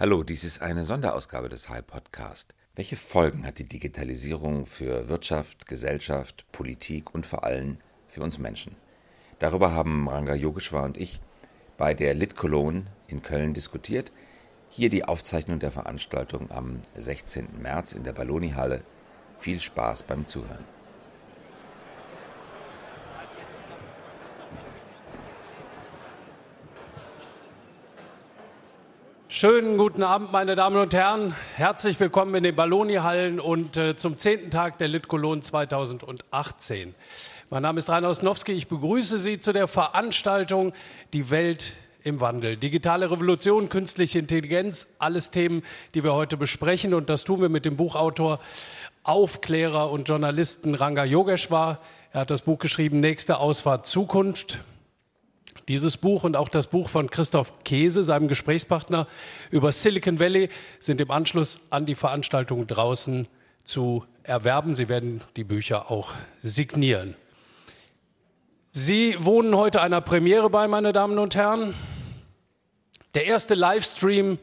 Hallo, dies ist eine Sonderausgabe des High Podcast. Welche Folgen hat die Digitalisierung für Wirtschaft, Gesellschaft, Politik und vor allem für uns Menschen? Darüber haben Ranga Yogeshwar und ich bei der Lit Cologne in Köln diskutiert. Hier die Aufzeichnung der Veranstaltung am 16. März in der Balloni-Halle. Viel Spaß beim Zuhören. Schönen guten Abend, meine Damen und Herren. Herzlich willkommen in den Balloni-Hallen und äh, zum zehnten Tag der Litkolon 2018. Mein Name ist Rainer Osnowski. Ich begrüße Sie zu der Veranstaltung Die Welt im Wandel. Digitale Revolution, künstliche Intelligenz, alles Themen, die wir heute besprechen. Und das tun wir mit dem Buchautor, Aufklärer und Journalisten Ranga Yogeshwar. Er hat das Buch geschrieben, Nächste Ausfahrt Zukunft. Dieses Buch und auch das Buch von Christoph Käse, seinem Gesprächspartner über Silicon Valley, sind im Anschluss an die Veranstaltung draußen zu erwerben. Sie werden die Bücher auch signieren. Sie wohnen heute einer Premiere bei, meine Damen und Herren. Der erste Livestream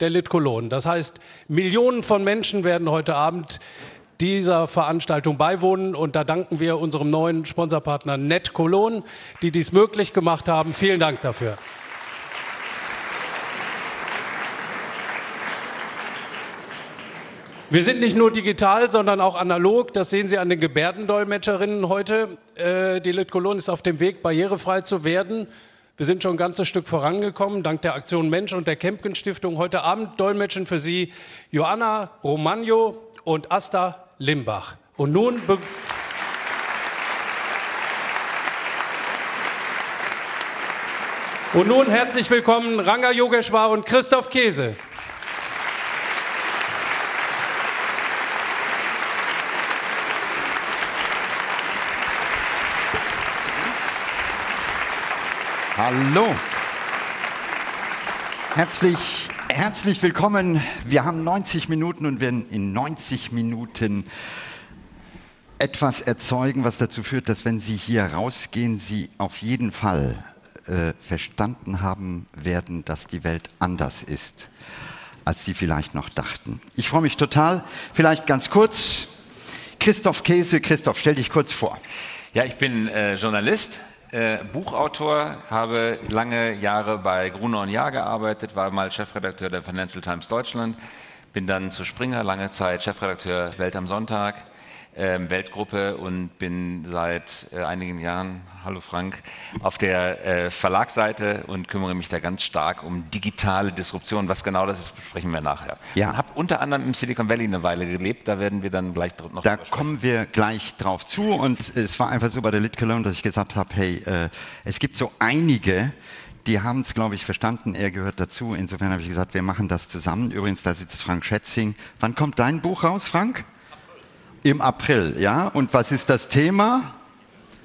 der Lit. Das heißt, Millionen von Menschen werden heute Abend dieser Veranstaltung beiwohnen. Und da danken wir unserem neuen Sponsorpartner Net Cologne, die dies möglich gemacht haben. Vielen Dank dafür. Wir sind nicht nur digital, sondern auch analog. Das sehen Sie an den Gebärdendolmetscherinnen heute. Äh, die Lit Cologne ist auf dem Weg, barrierefrei zu werden. Wir sind schon ein ganzes Stück vorangekommen, dank der Aktion Mensch und der Kempken Stiftung. Heute Abend dolmetschen für Sie Joanna Romagno und Asta Limbach. Und nun Und nun herzlich willkommen Ranga Yogeshwar und Christoph Käse. Hallo. Herzlich Herzlich willkommen. Wir haben 90 Minuten und werden in 90 Minuten etwas erzeugen, was dazu führt, dass wenn Sie hier rausgehen, Sie auf jeden Fall äh, verstanden haben werden, dass die Welt anders ist, als Sie vielleicht noch dachten. Ich freue mich total. Vielleicht ganz kurz. Christoph Käse. Christoph, stell dich kurz vor. Ja, ich bin äh, Journalist, äh, Buchautor, habe lange Jahre bei Gruner und Jahr gearbeitet, war mal Chefredakteur der Financial Times Deutschland, bin dann zu Springer lange Zeit Chefredakteur Welt am Sonntag, Weltgruppe und bin seit äh, einigen Jahren, hallo Frank, auf der äh, Verlagsseite und kümmere mich da ganz stark um digitale Disruption. Was genau das ist, besprechen wir nachher. Ja. Und habe unter anderem im Silicon Valley eine Weile gelebt, da werden wir dann gleich noch Da kommen wir gleich drauf zu und es war einfach so bei der Lit Cologne, dass ich gesagt habe, hey, äh, es gibt so einige, die haben es, glaube ich, verstanden. Er gehört dazu. Insofern habe ich gesagt, wir machen das zusammen. Übrigens, da sitzt Frank Schätzing. Wann kommt dein Buch raus, Frank? Im April, ja. Und was ist das Thema?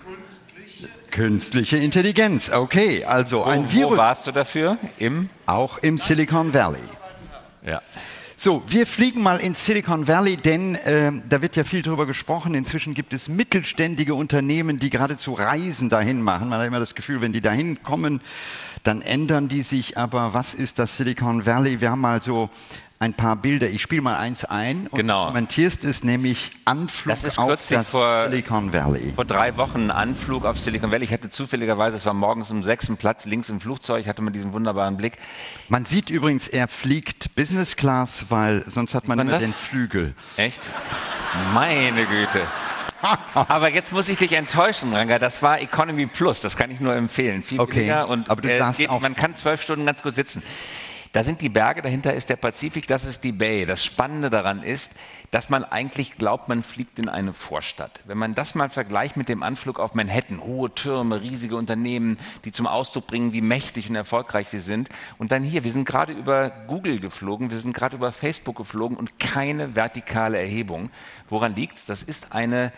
Künstliche, Künstliche Intelligenz. Okay, also wo, ein Virus. Wo warst du dafür? Im? Auch im Silicon Valley. Ja. So, wir fliegen mal ins Silicon Valley, denn äh, da wird ja viel drüber gesprochen. Inzwischen gibt es mittelständige Unternehmen, die geradezu Reisen dahin machen. Man hat immer das Gefühl, wenn die dahin kommen, dann ändern die sich. Aber was ist das Silicon Valley? Wir haben mal so ein paar Bilder. Ich spiele mal eins ein und genau. kommentierst es nämlich Anflug das ist auf das vor, Silicon Valley. Vor drei Wochen Anflug auf Silicon Valley. Ich hatte zufälligerweise, es war morgens um sechsten Platz links im Flugzeug, hatte man diesen wunderbaren Blick. Man sieht übrigens, er fliegt Business Class, weil sonst hat man, man immer das? den Flügel. Echt? Meine Güte. Aber jetzt muss ich dich enttäuschen, Ranga. Das war Economy Plus. Das kann ich nur empfehlen. Viel okay. billiger und Aber du äh, geht, man kann zwölf Stunden ganz gut sitzen. Da sind die Berge, dahinter ist der Pazifik, das ist die Bay. Das Spannende daran ist, dass man eigentlich glaubt, man fliegt in eine Vorstadt. Wenn man das mal vergleicht mit dem Anflug auf Manhattan, hohe Türme, riesige Unternehmen, die zum Ausdruck bringen, wie mächtig und erfolgreich sie sind. Und dann hier, wir sind gerade über Google geflogen, wir sind gerade über Facebook geflogen und keine vertikale Erhebung. Woran liegt's? Das ist eine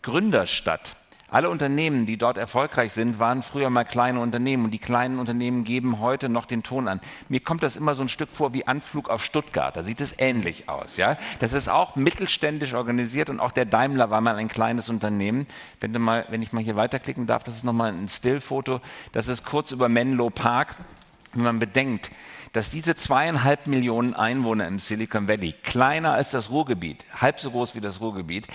Gründerstadt. Alle Unternehmen, die dort erfolgreich sind, waren früher mal kleine Unternehmen und die kleinen Unternehmen geben heute noch den Ton an. Mir kommt das immer so ein Stück vor wie Anflug auf Stuttgart. Da sieht es ähnlich aus. Ja? Das ist auch mittelständisch organisiert und auch der Daimler war mal ein kleines Unternehmen. Wenn, du mal, wenn ich mal hier weiterklicken darf, das ist nochmal ein Stillfoto. Das ist kurz über Menlo Park wenn man bedenkt, dass diese zweieinhalb Millionen Einwohner im Silicon Valley, kleiner als das Ruhrgebiet, halb so groß wie das Ruhrgebiet,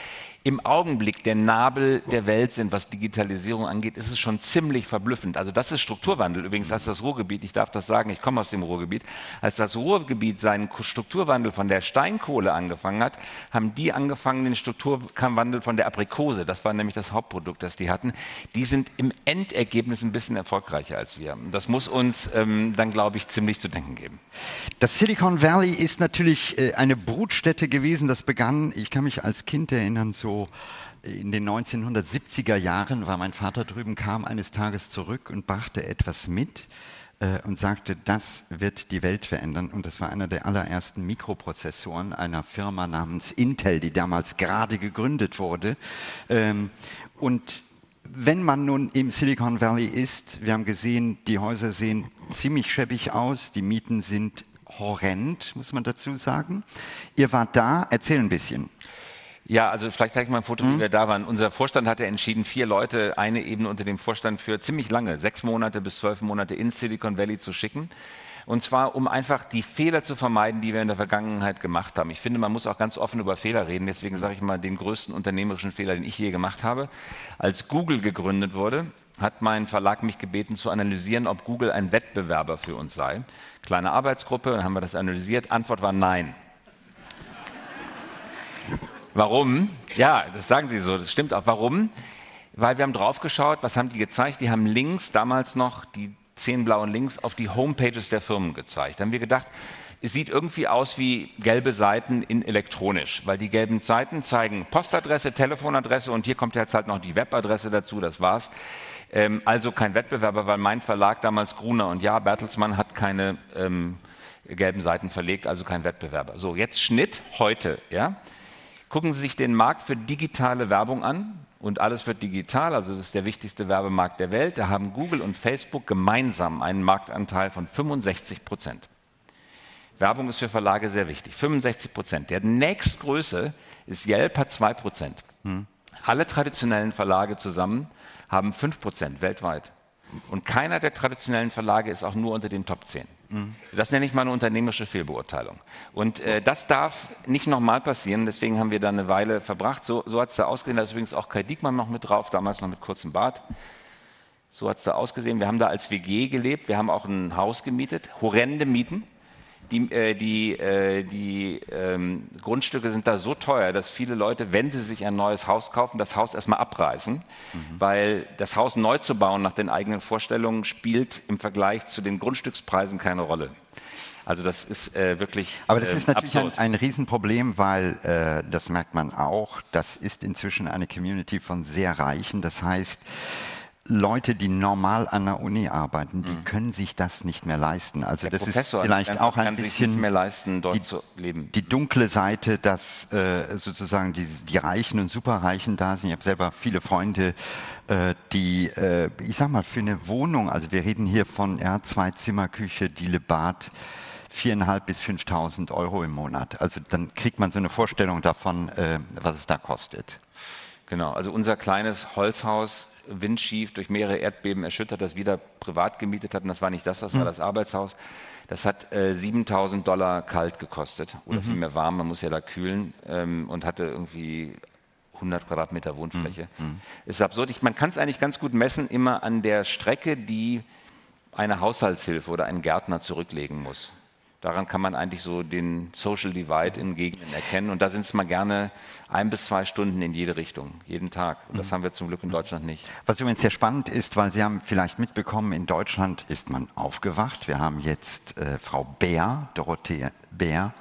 im Augenblick der Nabel der Welt sind, was Digitalisierung angeht, ist es schon ziemlich verblüffend. Also das ist Strukturwandel. Übrigens, als das Ruhrgebiet, ich darf das sagen, ich komme aus dem Ruhrgebiet, als das Ruhrgebiet seinen Strukturwandel von der Steinkohle angefangen hat, haben die angefangen, den Strukturwandel von der Aprikose, das war nämlich das Hauptprodukt, das die hatten, die sind im Endergebnis ein bisschen erfolgreicher als wir. Das muss uns ähm, dann, glaube ich, ziemlich zu denken geben. Das Silicon Valley ist natürlich äh, eine Brutstätte gewesen. Das begann, ich kann mich als Kind erinnern, so so in den 1970er Jahren war mein Vater drüben, kam eines Tages zurück und brachte etwas mit äh, und sagte, das wird die Welt verändern. Und das war einer der allerersten Mikroprozessoren einer Firma namens Intel, die damals gerade gegründet wurde. Ähm, und wenn man nun im Silicon Valley ist, wir haben gesehen, die Häuser sehen ziemlich schäbig aus, die Mieten sind horrend, muss man dazu sagen. Ihr wart da, erzähl ein bisschen. Ja, also vielleicht zeige ich mal ein Foto, mhm. wie wir da waren. Unser Vorstand hatte entschieden, vier Leute eine Ebene unter dem Vorstand für ziemlich lange, sechs Monate bis zwölf Monate in Silicon Valley zu schicken. Und zwar, um einfach die Fehler zu vermeiden, die wir in der Vergangenheit gemacht haben. Ich finde, man muss auch ganz offen über Fehler reden. Deswegen sage ich mal den größten unternehmerischen Fehler, den ich je gemacht habe. Als Google gegründet wurde, hat mein Verlag mich gebeten zu analysieren, ob Google ein Wettbewerber für uns sei. Kleine Arbeitsgruppe, dann haben wir das analysiert. Antwort war nein. Warum? Ja, das sagen Sie so, das stimmt auch. Warum? Weil wir haben draufgeschaut, was haben die gezeigt? Die haben links damals noch die zehn blauen Links auf die Homepages der Firmen gezeigt. Da haben wir gedacht, es sieht irgendwie aus wie gelbe Seiten in elektronisch, weil die gelben Seiten zeigen Postadresse, Telefonadresse und hier kommt jetzt halt noch die Webadresse dazu, das war's. Ähm, also kein Wettbewerber, weil mein Verlag damals Gruner und ja, Bertelsmann hat keine ähm, gelben Seiten verlegt, also kein Wettbewerber. So, jetzt Schnitt heute, ja. Gucken Sie sich den Markt für digitale Werbung an und alles wird digital, also das ist der wichtigste Werbemarkt der Welt. Da haben Google und Facebook gemeinsam einen Marktanteil von 65 Prozent. Werbung ist für Verlage sehr wichtig. 65 Prozent. Der nächstgröße ist Yelp, hat 2 Prozent. Hm. Alle traditionellen Verlage zusammen haben 5 Prozent weltweit. Und keiner der traditionellen Verlage ist auch nur unter den Top 10. Das nenne ich mal eine unternehmerische Fehlbeurteilung. Und äh, das darf nicht nochmal passieren. Deswegen haben wir da eine Weile verbracht. So, so hat es da ausgesehen. Da ist übrigens auch Kai Diekmann noch mit drauf, damals noch mit kurzem Bart. So hat es da ausgesehen. Wir haben da als WG gelebt. Wir haben auch ein Haus gemietet. Horrende Mieten. Die, äh, die, äh, die ähm, Grundstücke sind da so teuer, dass viele Leute, wenn sie sich ein neues Haus kaufen, das Haus erstmal abreißen, mhm. weil das Haus neu zu bauen nach den eigenen Vorstellungen spielt im Vergleich zu den Grundstückspreisen keine Rolle. Also das ist äh, wirklich. Aber das ist äh, natürlich ein, ein, Riesenproblem, weil äh, das merkt man auch. Das ist inzwischen eine Community von sehr Reichen. Das heißt, Leute, die normal an der Uni arbeiten, die mhm. können sich das nicht mehr leisten. Also der das Professor ist vielleicht auch ein bisschen leisten, die, die, dunkle Seite, dass äh, sozusagen die, die, Reichen und Superreichen da sind. Ich habe selber viele Freunde, äh, die, äh, ich sag mal, für eine Wohnung, also wir reden hier von ja, zwei Zimmerküche, Diele Bad, viereinhalb bis 5.000 Euro im Monat. Also dann kriegt man so eine Vorstellung davon, äh, was es da kostet. Genau, also unser kleines Holzhaus windschief, durch mehrere Erdbeben erschüttert, das wieder privat gemietet hat. Und das war nicht das, das war hm. das Arbeitshaus. Das hat äh, 7000 Dollar kalt gekostet oder mhm. vielmehr warm, man muss ja da kühlen ähm, und hatte irgendwie 100 Quadratmeter Wohnfläche. Mhm. mhm. Ist absurd. Ich, man kann es eigentlich ganz gut messen, immer an der Strecke, die eine Haushaltshilfe oder ein Gärtner zurücklegen muss. Daran kann man eigentlich so den Social Divide in Gegenden erkennen. Und da sind es mal gerne ein bis zwei Stunden in jede Richtung, jeden Tag. Und das mhm. haben wir zum Glück in Deutschland nicht. Was übrigens sehr spannend ist, weil Sie haben vielleicht mitbekommen, in Deutschland ist man aufgewacht. Wir haben jetzt äh, Frau Bär, Dorothee Bär,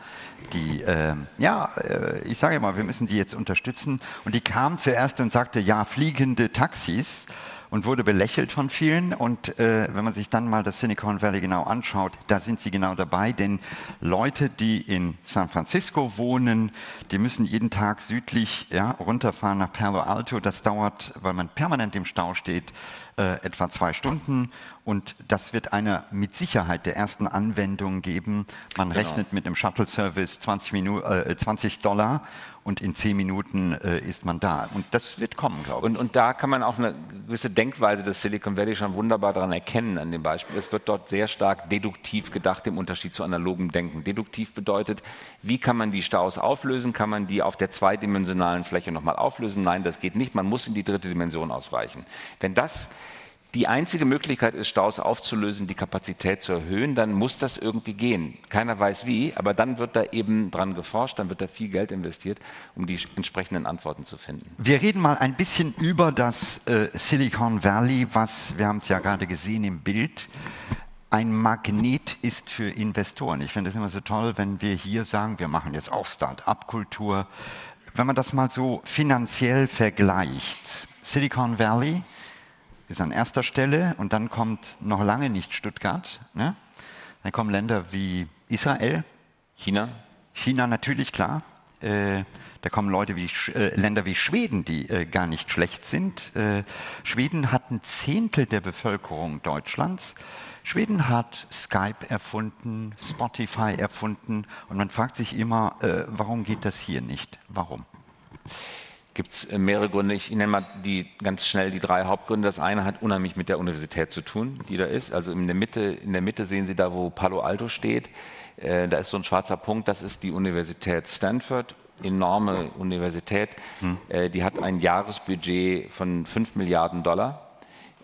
die, äh, ja, äh, ich sage mal, wir müssen die jetzt unterstützen. Und die kam zuerst und sagte, ja, fliegende Taxis und wurde belächelt von vielen. Und äh, wenn man sich dann mal das Silicon Valley genau anschaut, da sind sie genau dabei. Denn Leute, die in San Francisco wohnen, die müssen jeden Tag südlich ja, runterfahren nach Palo Alto. Das dauert, weil man permanent im Stau steht, äh, etwa zwei Stunden. Und das wird eine mit Sicherheit der ersten Anwendungen geben. Man genau. rechnet mit einem Shuttle-Service 20, äh, 20 Dollar und in zehn Minuten äh, ist man da. Und das wird kommen, glaube ich. Und, und, da kann man auch eine gewisse Denkweise des Silicon Valley schon wunderbar daran erkennen, an dem Beispiel. Es wird dort sehr stark deduktiv gedacht, im Unterschied zu analogem Denken. Deduktiv bedeutet, wie kann man die Staus auflösen? Kann man die auf der zweidimensionalen Fläche nochmal auflösen? Nein, das geht nicht. Man muss in die dritte Dimension ausweichen. Wenn das die einzige Möglichkeit ist, Staus aufzulösen, die Kapazität zu erhöhen, dann muss das irgendwie gehen. Keiner weiß wie, aber dann wird da eben dran geforscht, dann wird da viel Geld investiert, um die entsprechenden Antworten zu finden. Wir reden mal ein bisschen über das äh, Silicon Valley, was, wir haben es ja gerade gesehen im Bild, ein Magnet ist für Investoren. Ich finde es immer so toll, wenn wir hier sagen, wir machen jetzt auch Start-up-Kultur. Wenn man das mal so finanziell vergleicht, Silicon Valley, ist an erster Stelle und dann kommt noch lange nicht Stuttgart. Ne? Dann kommen Länder wie Israel. China. China natürlich, klar. Äh, da kommen Leute wie äh, Länder wie Schweden, die äh, gar nicht schlecht sind. Äh, Schweden hat ein Zehntel der Bevölkerung Deutschlands. Schweden hat Skype erfunden, Spotify erfunden und man fragt sich immer, äh, warum geht das hier nicht? Warum? Gibt es äh, mehrere Gründe. Ich nenne mal die ganz schnell die drei Hauptgründe. Das eine hat unheimlich mit der Universität zu tun, die da ist. Also in der Mitte, in der Mitte sehen Sie da, wo Palo Alto steht. Äh, da ist so ein schwarzer Punkt. Das ist die Universität Stanford. Enorme Universität. Hm. Äh, die hat ein Jahresbudget von 5 Milliarden Dollar.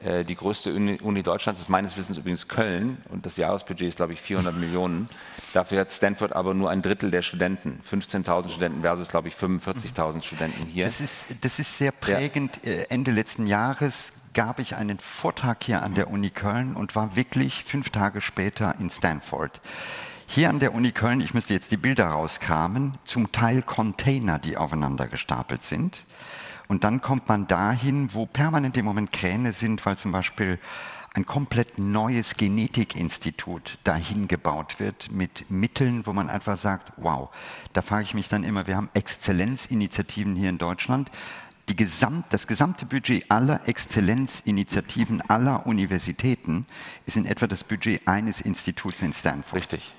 Äh, die größte Uni, Uni, Deutschlands ist meines Wissens übrigens Köln und das Jahresbudget ist, glaube ich, 400 Millionen. Dafür hat Stanford aber nur ein Drittel der Studenten, 15.000 Studenten versus, glaube ich, 45.000 Studenten hier. Das ist, das ist sehr prägend. Ja. Äh, Ende letzten Jahres gab ich einen Vortrag hier an der Uni Köln und war wirklich fünf Tage später in Stanford. Hier an der Uni Köln, ich müsste jetzt die Bilder rauskramen, zum Teil Container, die aufeinander gestapelt sind. Und dann kommt man dahin, wo permanent im Moment Kräne sind, weil zum Beispiel ein komplett neues Genetikinstitut dahin gebaut wird mit Mitteln, wo man einfach sagt, wow, da frage ich mich dann immer, wir haben Exzellenzinitiativen hier in Deutschland. Gesamt, das gesamte Budget aller Exzellenzinitiativen aller Universitäten ist in etwa das Budget eines Instituts in Stanford. Richtig.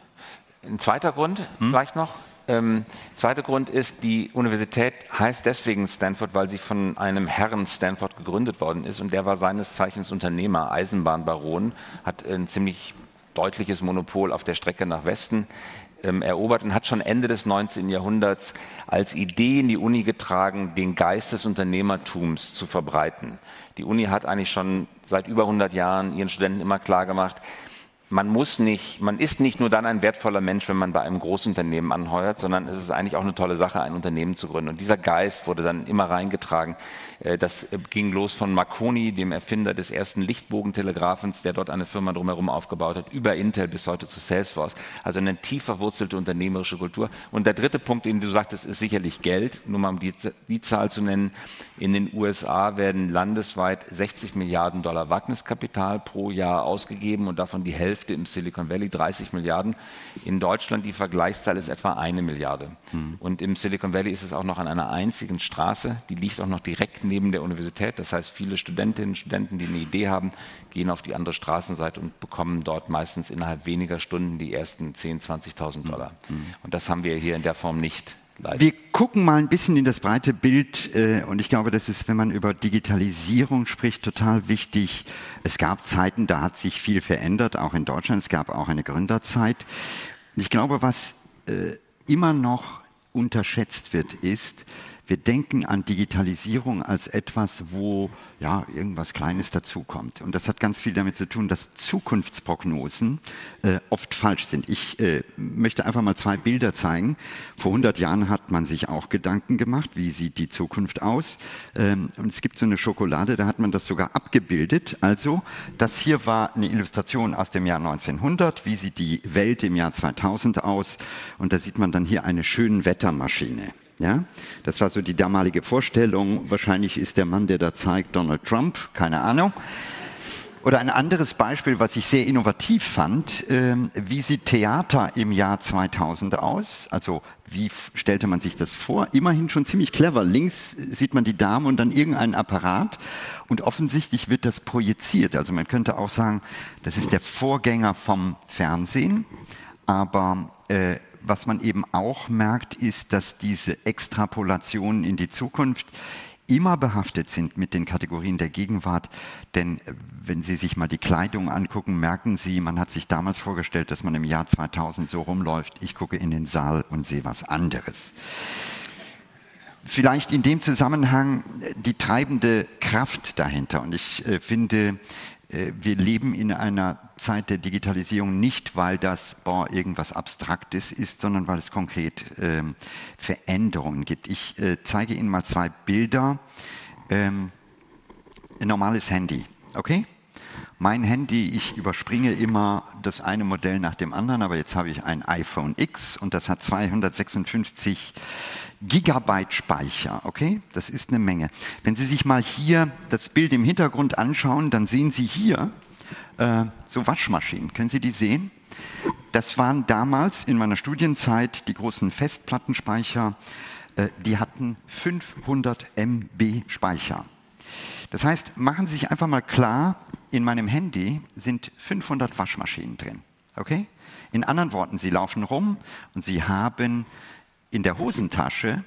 Ein zweiter Grund hm? vielleicht noch, ähm, zweiter Grund ist, die Universität heißt deswegen Stanford, weil sie von einem Herrn Stanford gegründet worden ist und der war seines Zeichens Unternehmer, Eisenbahnbaron, hat ein ziemlich deutliches Monopol auf der Strecke nach Westen ähm, erobert und hat schon Ende des 19. Jahrhunderts als Idee in die Uni getragen, den Geist des Unternehmertums zu verbreiten. Die Uni hat eigentlich schon seit über 100 Jahren ihren Studenten immer klar gemacht, man muss nicht, man ist nicht nur dann ein wertvoller Mensch, wenn man bei einem Großunternehmen anheuert, sondern es ist eigentlich auch eine tolle Sache, ein Unternehmen zu gründen. Und dieser Geist wurde dann immer reingetragen. Äh, das äh, ging los von Marconi, dem Erfinder des ersten Lichtbogentelegraphens, der dort eine Firma drumherum aufgebaut hat, über Intel bis heute zu Salesforce. Also eine tief verwurzelte unternehmerische Kultur. Und der dritte Punkt, den du sagtest, ist sicherlich Geld. Nur mal um die, die Zahl zu nennen. In den USA werden landesweit 60 Milliarden Dollar Wagniskapital pro Jahr ausgegeben und davon die Hälfte im Silicon Valley, 30 Milliarden. In Deutschland die Vergleichszahl ist etwa eine Milliarde. Hm. Und im Silicon Valley ist es auch noch an einer einzigen Straße, die liegt auch noch direkt neben der Universität. Das heißt, viele Studentinnen und Studenten, die eine Idee haben, gehen auf die andere Straßenseite und bekommen dort meistens innerhalb weniger Stunden die ersten 10.000, 20.000 Dollar. Mhm. Und das haben wir hier in der Form nicht. Leider. Wir gucken mal ein bisschen in das breite Bild äh, und ich glaube, das ist, wenn man über Digitalisierung spricht, total wichtig. Es gab Zeiten, da hat sich viel verändert, auch in Deutschland. Es gab auch eine Gründerzeit. Und ich glaube, was äh, immer noch unterschätzt wird, ist, wir denken an Digitalisierung als etwas, wo ja irgendwas Kleines dazukommt. Und das hat ganz viel damit zu tun, dass Zukunftsprognosen äh, oft falsch sind. Ich äh, möchte einfach mal zwei Bilder zeigen. Vor 100 Jahren hat man sich auch Gedanken gemacht, wie sieht die Zukunft aus. Ähm, und es gibt so eine Schokolade, da hat man das sogar abgebildet. Also, das hier war eine Illustration aus dem Jahr 1900. Wie sieht die Welt im Jahr 2000 aus? Und da sieht man dann hier eine schöne Wettermaschine. Ja, das war so die damalige Vorstellung. Wahrscheinlich ist der Mann, der da zeigt, Donald Trump, keine Ahnung. Oder ein anderes Beispiel, was ich sehr innovativ fand, äh, wie sieht Theater im Jahr 2000 aus? Also wie stellte man sich das vor? Immerhin schon ziemlich clever. Links sieht man die Dame und dann irgendeinen Apparat und offensichtlich wird das projiziert. Also man könnte auch sagen, das ist der Vorgänger vom Fernsehen, aber äh, was man eben auch merkt, ist, dass diese Extrapolationen in die Zukunft immer behaftet sind mit den Kategorien der Gegenwart. Denn äh, wenn Sie sich mal die Kleidung angucken, merken Sie, man hat sich damals vorgestellt, dass man im Jahr 2000 so rumläuft. Ich gucke in den Saal und sehe was anderes. Vielleicht in dem Zusammenhang äh, die treibende Kraft dahinter. Und ich äh, finde, wir leben in einer Zeit der Digitalisierung nicht, weil das boah, irgendwas Abstraktes ist, sondern weil es konkret ähm, Veränderungen gibt. Ich äh, zeige Ihnen mal zwei Bilder. Ähm, ein normales Handy, okay? Mein Handy, ich überspringe immer das eine Modell nach dem anderen, aber jetzt habe ich ein iPhone X und das hat 256 Gigabyte Speicher, okay? Das ist eine Menge. Wenn Sie sich mal hier das Bild im Hintergrund anschauen, dann sehen Sie hier äh, so Waschmaschinen. Können Sie die sehen? Das waren damals in meiner Studienzeit die großen Festplattenspeicher, äh, die hatten 500 MB Speicher. Das heißt, machen Sie sich einfach mal klar, in meinem Handy sind 500 Waschmaschinen drin. Okay? In anderen Worten, Sie laufen rum und Sie haben in der Hosentasche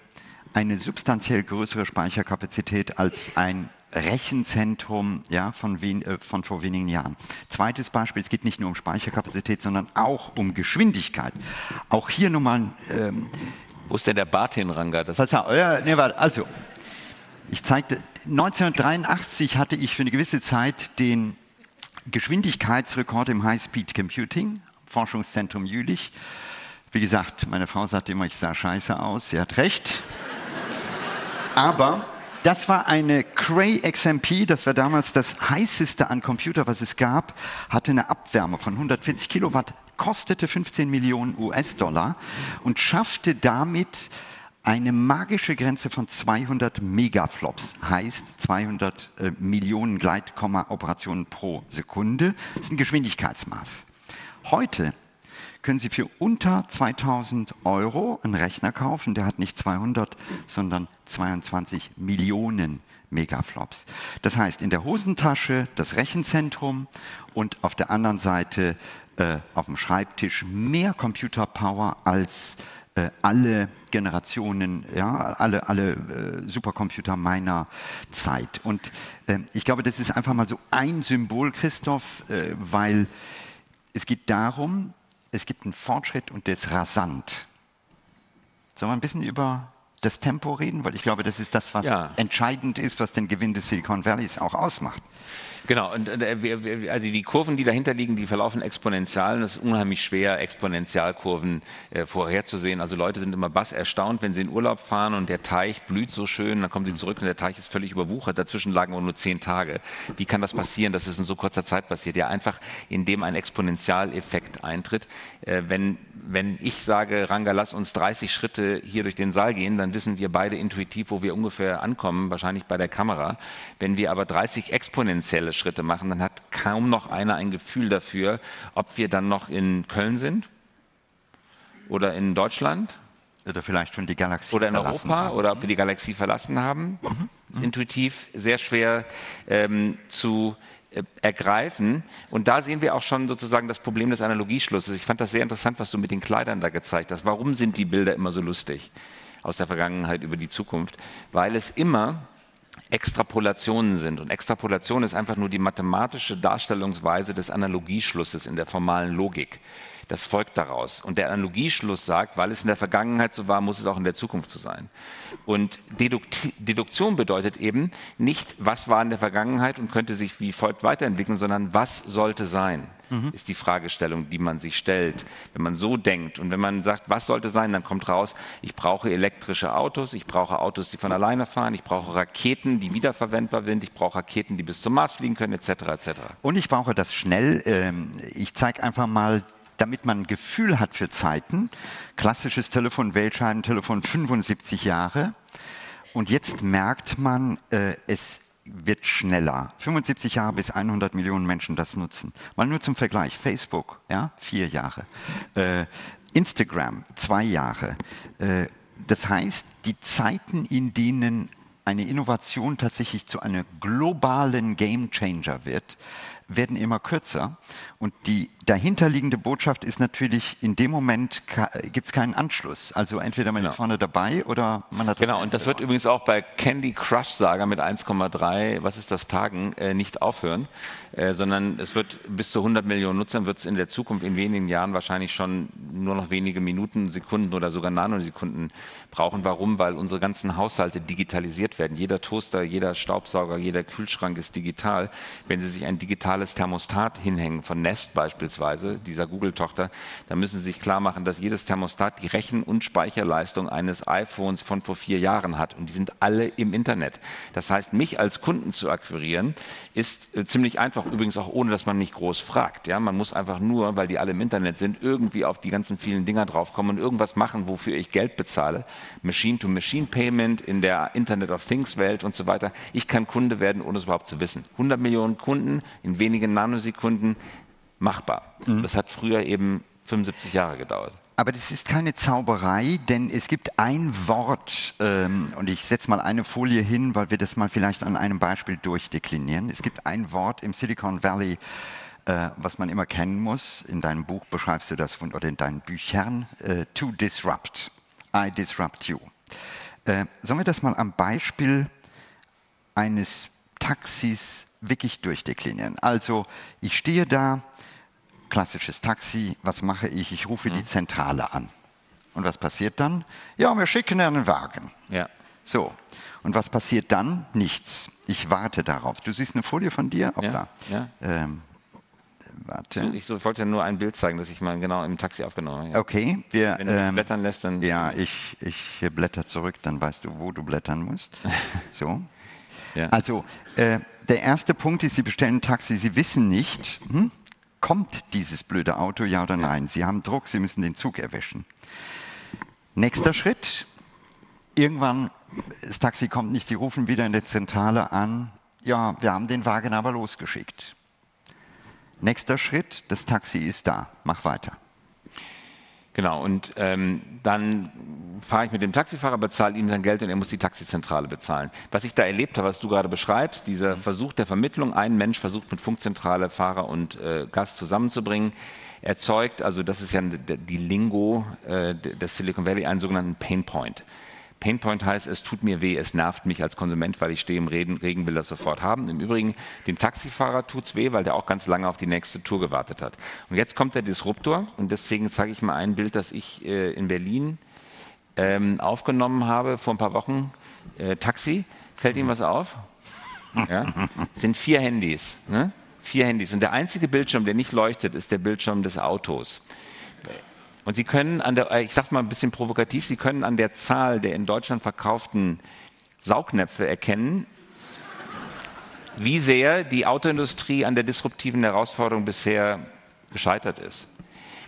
eine substanziell größere Speicherkapazität als ein Rechenzentrum ja, von, wen, äh, von vor wenigen Jahren. Zweites Beispiel, es geht nicht nur um Speicherkapazität, sondern auch um Geschwindigkeit. Auch hier nochmal... Ähm, Wo ist denn der Bart hin, Ranga? Das was, ja, nee, warte, also, ich zeigte, 1983 hatte ich für eine gewisse Zeit den Geschwindigkeitsrekord im High-Speed Computing, Forschungszentrum Jülich. Wie gesagt, meine Frau sagte immer, ich sah scheiße aus. Sie hat recht. Aber das war eine Cray XMP, das war damals das heißeste an Computer, was es gab, hatte eine Abwärme von 140 Kilowatt, kostete 15 Millionen US-Dollar und schaffte damit eine magische Grenze von 200 Megaflops, heißt 200 äh, Millionen Gleitkomma-Operationen pro Sekunde. Das ist ein Geschwindigkeitsmaß. Heute können Sie für unter 2000 Euro einen Rechner kaufen, der hat nicht 200, sondern 22 Millionen Megaflops. Das heißt, in der Hosentasche das Rechenzentrum und auf der anderen Seite äh, auf dem Schreibtisch mehr Computerpower als alle Generationen, ja, alle, alle äh, Supercomputer meiner Zeit. Und äh, ich glaube, das ist einfach mal so ein Symbol, Christoph, äh, weil es geht darum, es gibt einen Fortschritt und der ist rasant. Sollen wir ein bisschen über das Tempo reden? Weil ich glaube, das ist das, was ja. entscheidend ist, was den Gewinn des Silicon Valleys auch ausmacht. Genau, und äh, also die Kurven, die dahinter liegen, die verlaufen exponentiell und es ist unheimlich schwer, Exponentialkurven äh, vorherzusehen. Also Leute sind immer bass erstaunt, wenn sie in Urlaub fahren und der Teich blüht so schön, dann kommen sie zurück und der Teich ist völlig überwuchert. Dazwischen lagen nur zehn Tage. Wie kann das passieren, dass es in so kurzer Zeit passiert? Ja, einfach indem ein Exponentialeffekt eintritt. Äh, wenn, wenn ich sage, Ranga, lass uns 30 Schritte hier durch den Saal gehen, dann wissen wir beide intuitiv, wo wir ungefähr ankommen, wahrscheinlich bei der Kamera. Wenn wir aber 30 exponentielle Schritte machen, dann hat kaum noch einer ein Gefühl dafür, ob wir dann noch in Köln sind oder in Deutschland. Oder vielleicht schon die Galaxie Oder in Europa haben. oder ob wir die Galaxie verlassen haben. Mhm. Mhm. Intuitiv sehr schwer ähm, zu ergreifen. Und da sehen wir auch schon sozusagen das Problem des Analogieschlusses. Ich fand das sehr interessant, was du mit den Kleidern da gezeigt hast. Warum sind die Bilder immer so lustig aus der Vergangenheit über die Zukunft? Weil es immer Extrapolationen sind. Und Extrapolation ist einfach nur die mathematische Darstellungsweise des Analogieschlusses in der formalen Logik. Das folgt daraus. Und der Analogieschluss sagt, weil es in der Vergangenheit so war, muss es auch in der Zukunft so sein. Und Deduktion bedeutet eben nicht, was war in der Vergangenheit und könnte sich wie folgt weiterentwickeln, sondern was sollte sein, mhm. ist die Fragestellung, die man sich stellt. Wenn man so denkt und wenn man sagt, was sollte sein, dann kommt raus, ich brauche elektrische Autos, ich brauche Autos, die von alleine fahren, ich brauche Raketen, die wiederverwendbar sind, ich brauche Raketen, die bis zum Mars fliegen können, etc. etc. Und ich brauche das schnell. Ähm, ich zeige einfach mal damit man ein Gefühl hat für Zeiten. Klassisches Telefon, Weltscheibentelefon, 75 Jahre. Und jetzt merkt man, äh, es wird schneller. 75 Jahre bis 100 Millionen Menschen das nutzen. Mal nur zum Vergleich. Facebook, ja, vier Jahre. Äh, Instagram, zwei Jahre. Äh, das heißt, die Zeiten, in denen eine Innovation tatsächlich zu einem globalen Gamechanger wird, werden immer kürzer. Und die dahinterliegende Botschaft ist natürlich, in dem Moment gibt es keinen Anschluss. Also entweder man genau. ist vorne dabei oder man hat... Genau, und das wird übrigens auch bei Candy Crush Saga mit 1,3, was ist das, Tagen, äh, nicht aufhören, äh, sondern es wird bis zu 100 Millionen Nutzern wird es in der Zukunft in wenigen Jahren wahrscheinlich schon nur noch wenige Minuten, Sekunden oder sogar Nanosekunden brauchen. Warum? Weil unsere ganzen Haushalte digitalisiert werden. Jeder Toaster, jeder Staubsauger, jeder Kühlschrank ist digital. Wenn Sie sich ein digitales Thermostat hinhängen von Nest beispielsweise, dieser Google-Tochter, dann müssen Sie sich klar machen, dass jedes Thermostat die Rechen- und Speicherleistung eines iPhones von vor vier Jahren hat. Und die sind alle im Internet. Das heißt, mich als Kunden zu akquirieren, ist äh, ziemlich einfach, übrigens auch ohne, dass man mich groß fragt. Ja, man muss einfach nur, weil die alle im Internet sind, irgendwie auf die ganzen vielen Dinger draufkommen und irgendwas machen, wofür ich Geld bezahle. Machine-to-Machine-Payment in der Internet of Things-Welt und so weiter. Ich kann Kunde werden, ohne es überhaupt zu wissen. 100 Millionen Kunden in wenigen Nanosekunden machbar. Mhm. Das hat früher eben 75 Jahre gedauert. Aber das ist keine Zauberei, denn es gibt ein Wort, ähm, und ich setze mal eine Folie hin, weil wir das mal vielleicht an einem Beispiel durchdeklinieren. Es gibt ein Wort im Silicon Valley, äh, was man immer kennen muss. In deinem Buch beschreibst du das, oder in deinen Büchern, äh, to disrupt. I disrupt you. Äh, sollen wir das mal am Beispiel eines Taxis wirklich durchdeklinieren? Also, ich stehe da, klassisches Taxi, was mache ich? Ich rufe mhm. die Zentrale an. Und was passiert dann? Ja, wir schicken einen Wagen. Ja. So. Und was passiert dann? Nichts. Ich warte darauf. Du siehst eine Folie von dir? Hoppla. Ja. ja. Ähm, warte. So, ich wollte nur ein Bild zeigen, das ich mal genau im Taxi aufgenommen habe. Ja. Okay. Wir, Wenn du ähm, blättern lässt, dann. Ja, ich, ich blätter zurück, dann weißt du, wo du blättern musst. so. Ja. Also, äh, der erste Punkt ist, Sie bestellen ein Taxi, Sie wissen nicht, hm, kommt dieses blöde Auto, ja oder nein. Sie haben Druck, Sie müssen den Zug erwischen. Nächster Schritt, irgendwann, das Taxi kommt nicht, Sie rufen wieder in der Zentrale an, ja, wir haben den Wagen aber losgeschickt. Nächster Schritt, das Taxi ist da, mach weiter. Genau, und ähm, dann fahre ich mit dem Taxifahrer, bezahle ihm sein Geld und er muss die Taxizentrale bezahlen. Was ich da erlebt habe, was du gerade beschreibst, dieser mhm. Versuch der Vermittlung, ein Mensch versucht mit Funkzentrale Fahrer und äh, Gast zusammenzubringen, erzeugt, also das ist ja die Lingo äh, des Silicon Valley, einen sogenannten Pain Point. Painpoint heißt, es tut mir weh, es nervt mich als Konsument, weil ich stehe im Regen, Regen will das sofort haben. Im Übrigen, dem Taxifahrer tut es weh, weil der auch ganz lange auf die nächste Tour gewartet hat. Und jetzt kommt der Disruptor und deswegen zeige ich mal ein Bild, das ich äh, in Berlin ähm, aufgenommen habe vor ein paar Wochen. Äh, Taxi, fällt Ihnen was auf? Ja? sind vier Handys. Ne? Vier Handys. Und der einzige Bildschirm, der nicht leuchtet, ist der Bildschirm des Autos. Und Sie können an der, ich sage mal ein bisschen provokativ, Sie können an der Zahl der in Deutschland verkauften Saugnäpfe erkennen, wie sehr die Autoindustrie an der disruptiven Herausforderung bisher gescheitert ist.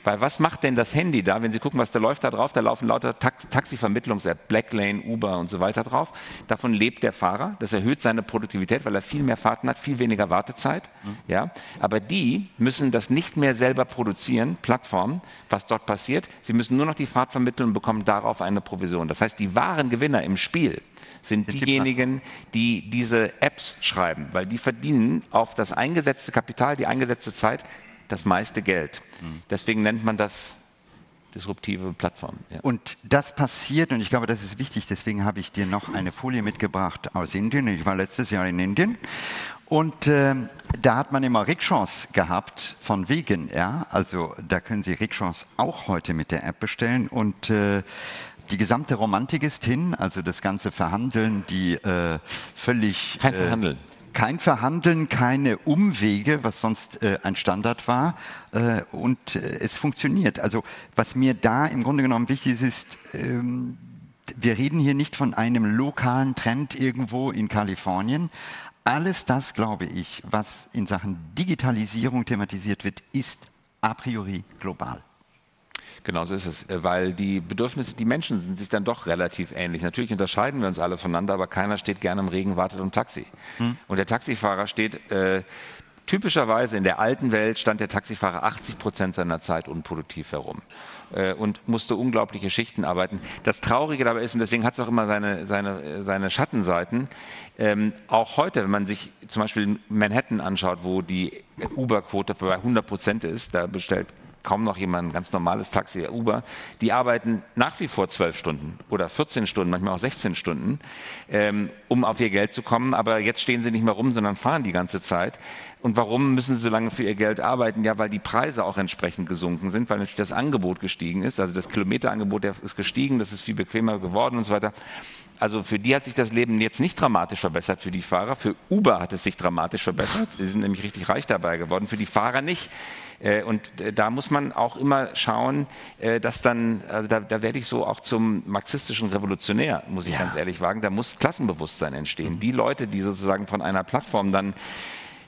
Weil was macht denn das Handy da, wenn Sie gucken, was da läuft da drauf? Da laufen lauter Tax Taxivermittlungs-App, Blacklane, Uber und so weiter drauf. Davon lebt der Fahrer. Das erhöht seine Produktivität, weil er viel mehr Fahrten hat, viel weniger Wartezeit. Mhm. Ja? Aber die müssen das nicht mehr selber produzieren, Plattformen, was dort passiert. Sie müssen nur noch die Fahrt vermitteln und bekommen darauf eine Provision. Das heißt, die wahren Gewinner im Spiel sind, sind diejenigen, die diese Apps schreiben, weil die verdienen auf das eingesetzte Kapital, die eingesetzte Zeit das meiste Geld. Deswegen nennt man das disruptive Plattform. Ja. Und das passiert, und ich glaube, das ist wichtig, deswegen habe ich dir noch eine Folie mitgebracht aus Indien. Ich war letztes Jahr in Indien und äh, da hat man immer Rickshaws gehabt von wegen, ja. Also da können Sie Rickshaws auch heute mit der App bestellen und äh, die gesamte Romantik ist hin, also das ganze Verhandeln, die äh, völlig. Kein Verhandeln. Kein Verhandeln, keine Umwege, was sonst äh, ein Standard war. Äh, und äh, es funktioniert. Also was mir da im Grunde genommen wichtig ist, ist, ähm, wir reden hier nicht von einem lokalen Trend irgendwo in Kalifornien. Alles das, glaube ich, was in Sachen Digitalisierung thematisiert wird, ist a priori global. Genau so ist es, äh, weil die Bedürfnisse, die Menschen sind sich dann doch relativ ähnlich. Natürlich unterscheiden wir uns alle voneinander, aber keiner steht gerne im Regen, wartet um Taxi. Hm. Und der Taxifahrer steht äh, typischerweise in der alten Welt stand der Taxifahrer 80 Prozent seiner Zeit unproduktiv herum äh, und musste unglaubliche Schichten arbeiten. Das Traurige dabei ist, und deswegen hat es auch immer seine, seine, seine Schattenseiten, ähm, auch heute, wenn man sich zum Beispiel Manhattan anschaut, wo die Uber-Quote bei 100 Prozent ist, da bestellt kaum noch jemand ganz normales Taxi, Uber, die arbeiten nach wie vor zwölf Stunden oder 14 Stunden, manchmal auch 16 Stunden, ähm, um auf ihr Geld zu kommen. Aber jetzt stehen sie nicht mehr rum, sondern fahren die ganze Zeit. Und warum müssen sie so lange für ihr Geld arbeiten? Ja, weil die Preise auch entsprechend gesunken sind, weil natürlich das Angebot gestiegen ist. Also das Kilometerangebot ist gestiegen, das ist viel bequemer geworden und so weiter. Also für die hat sich das Leben jetzt nicht dramatisch verbessert, für die Fahrer. Für Uber hat es sich dramatisch verbessert. Sie sind nämlich richtig reich dabei geworden, für die Fahrer nicht. Äh, und äh, da muss man auch immer schauen, äh, dass dann, also da, da werde ich so auch zum marxistischen Revolutionär, muss ich ja. ganz ehrlich sagen, da muss Klassenbewusstsein entstehen. Mhm. Die Leute, die sozusagen von einer Plattform dann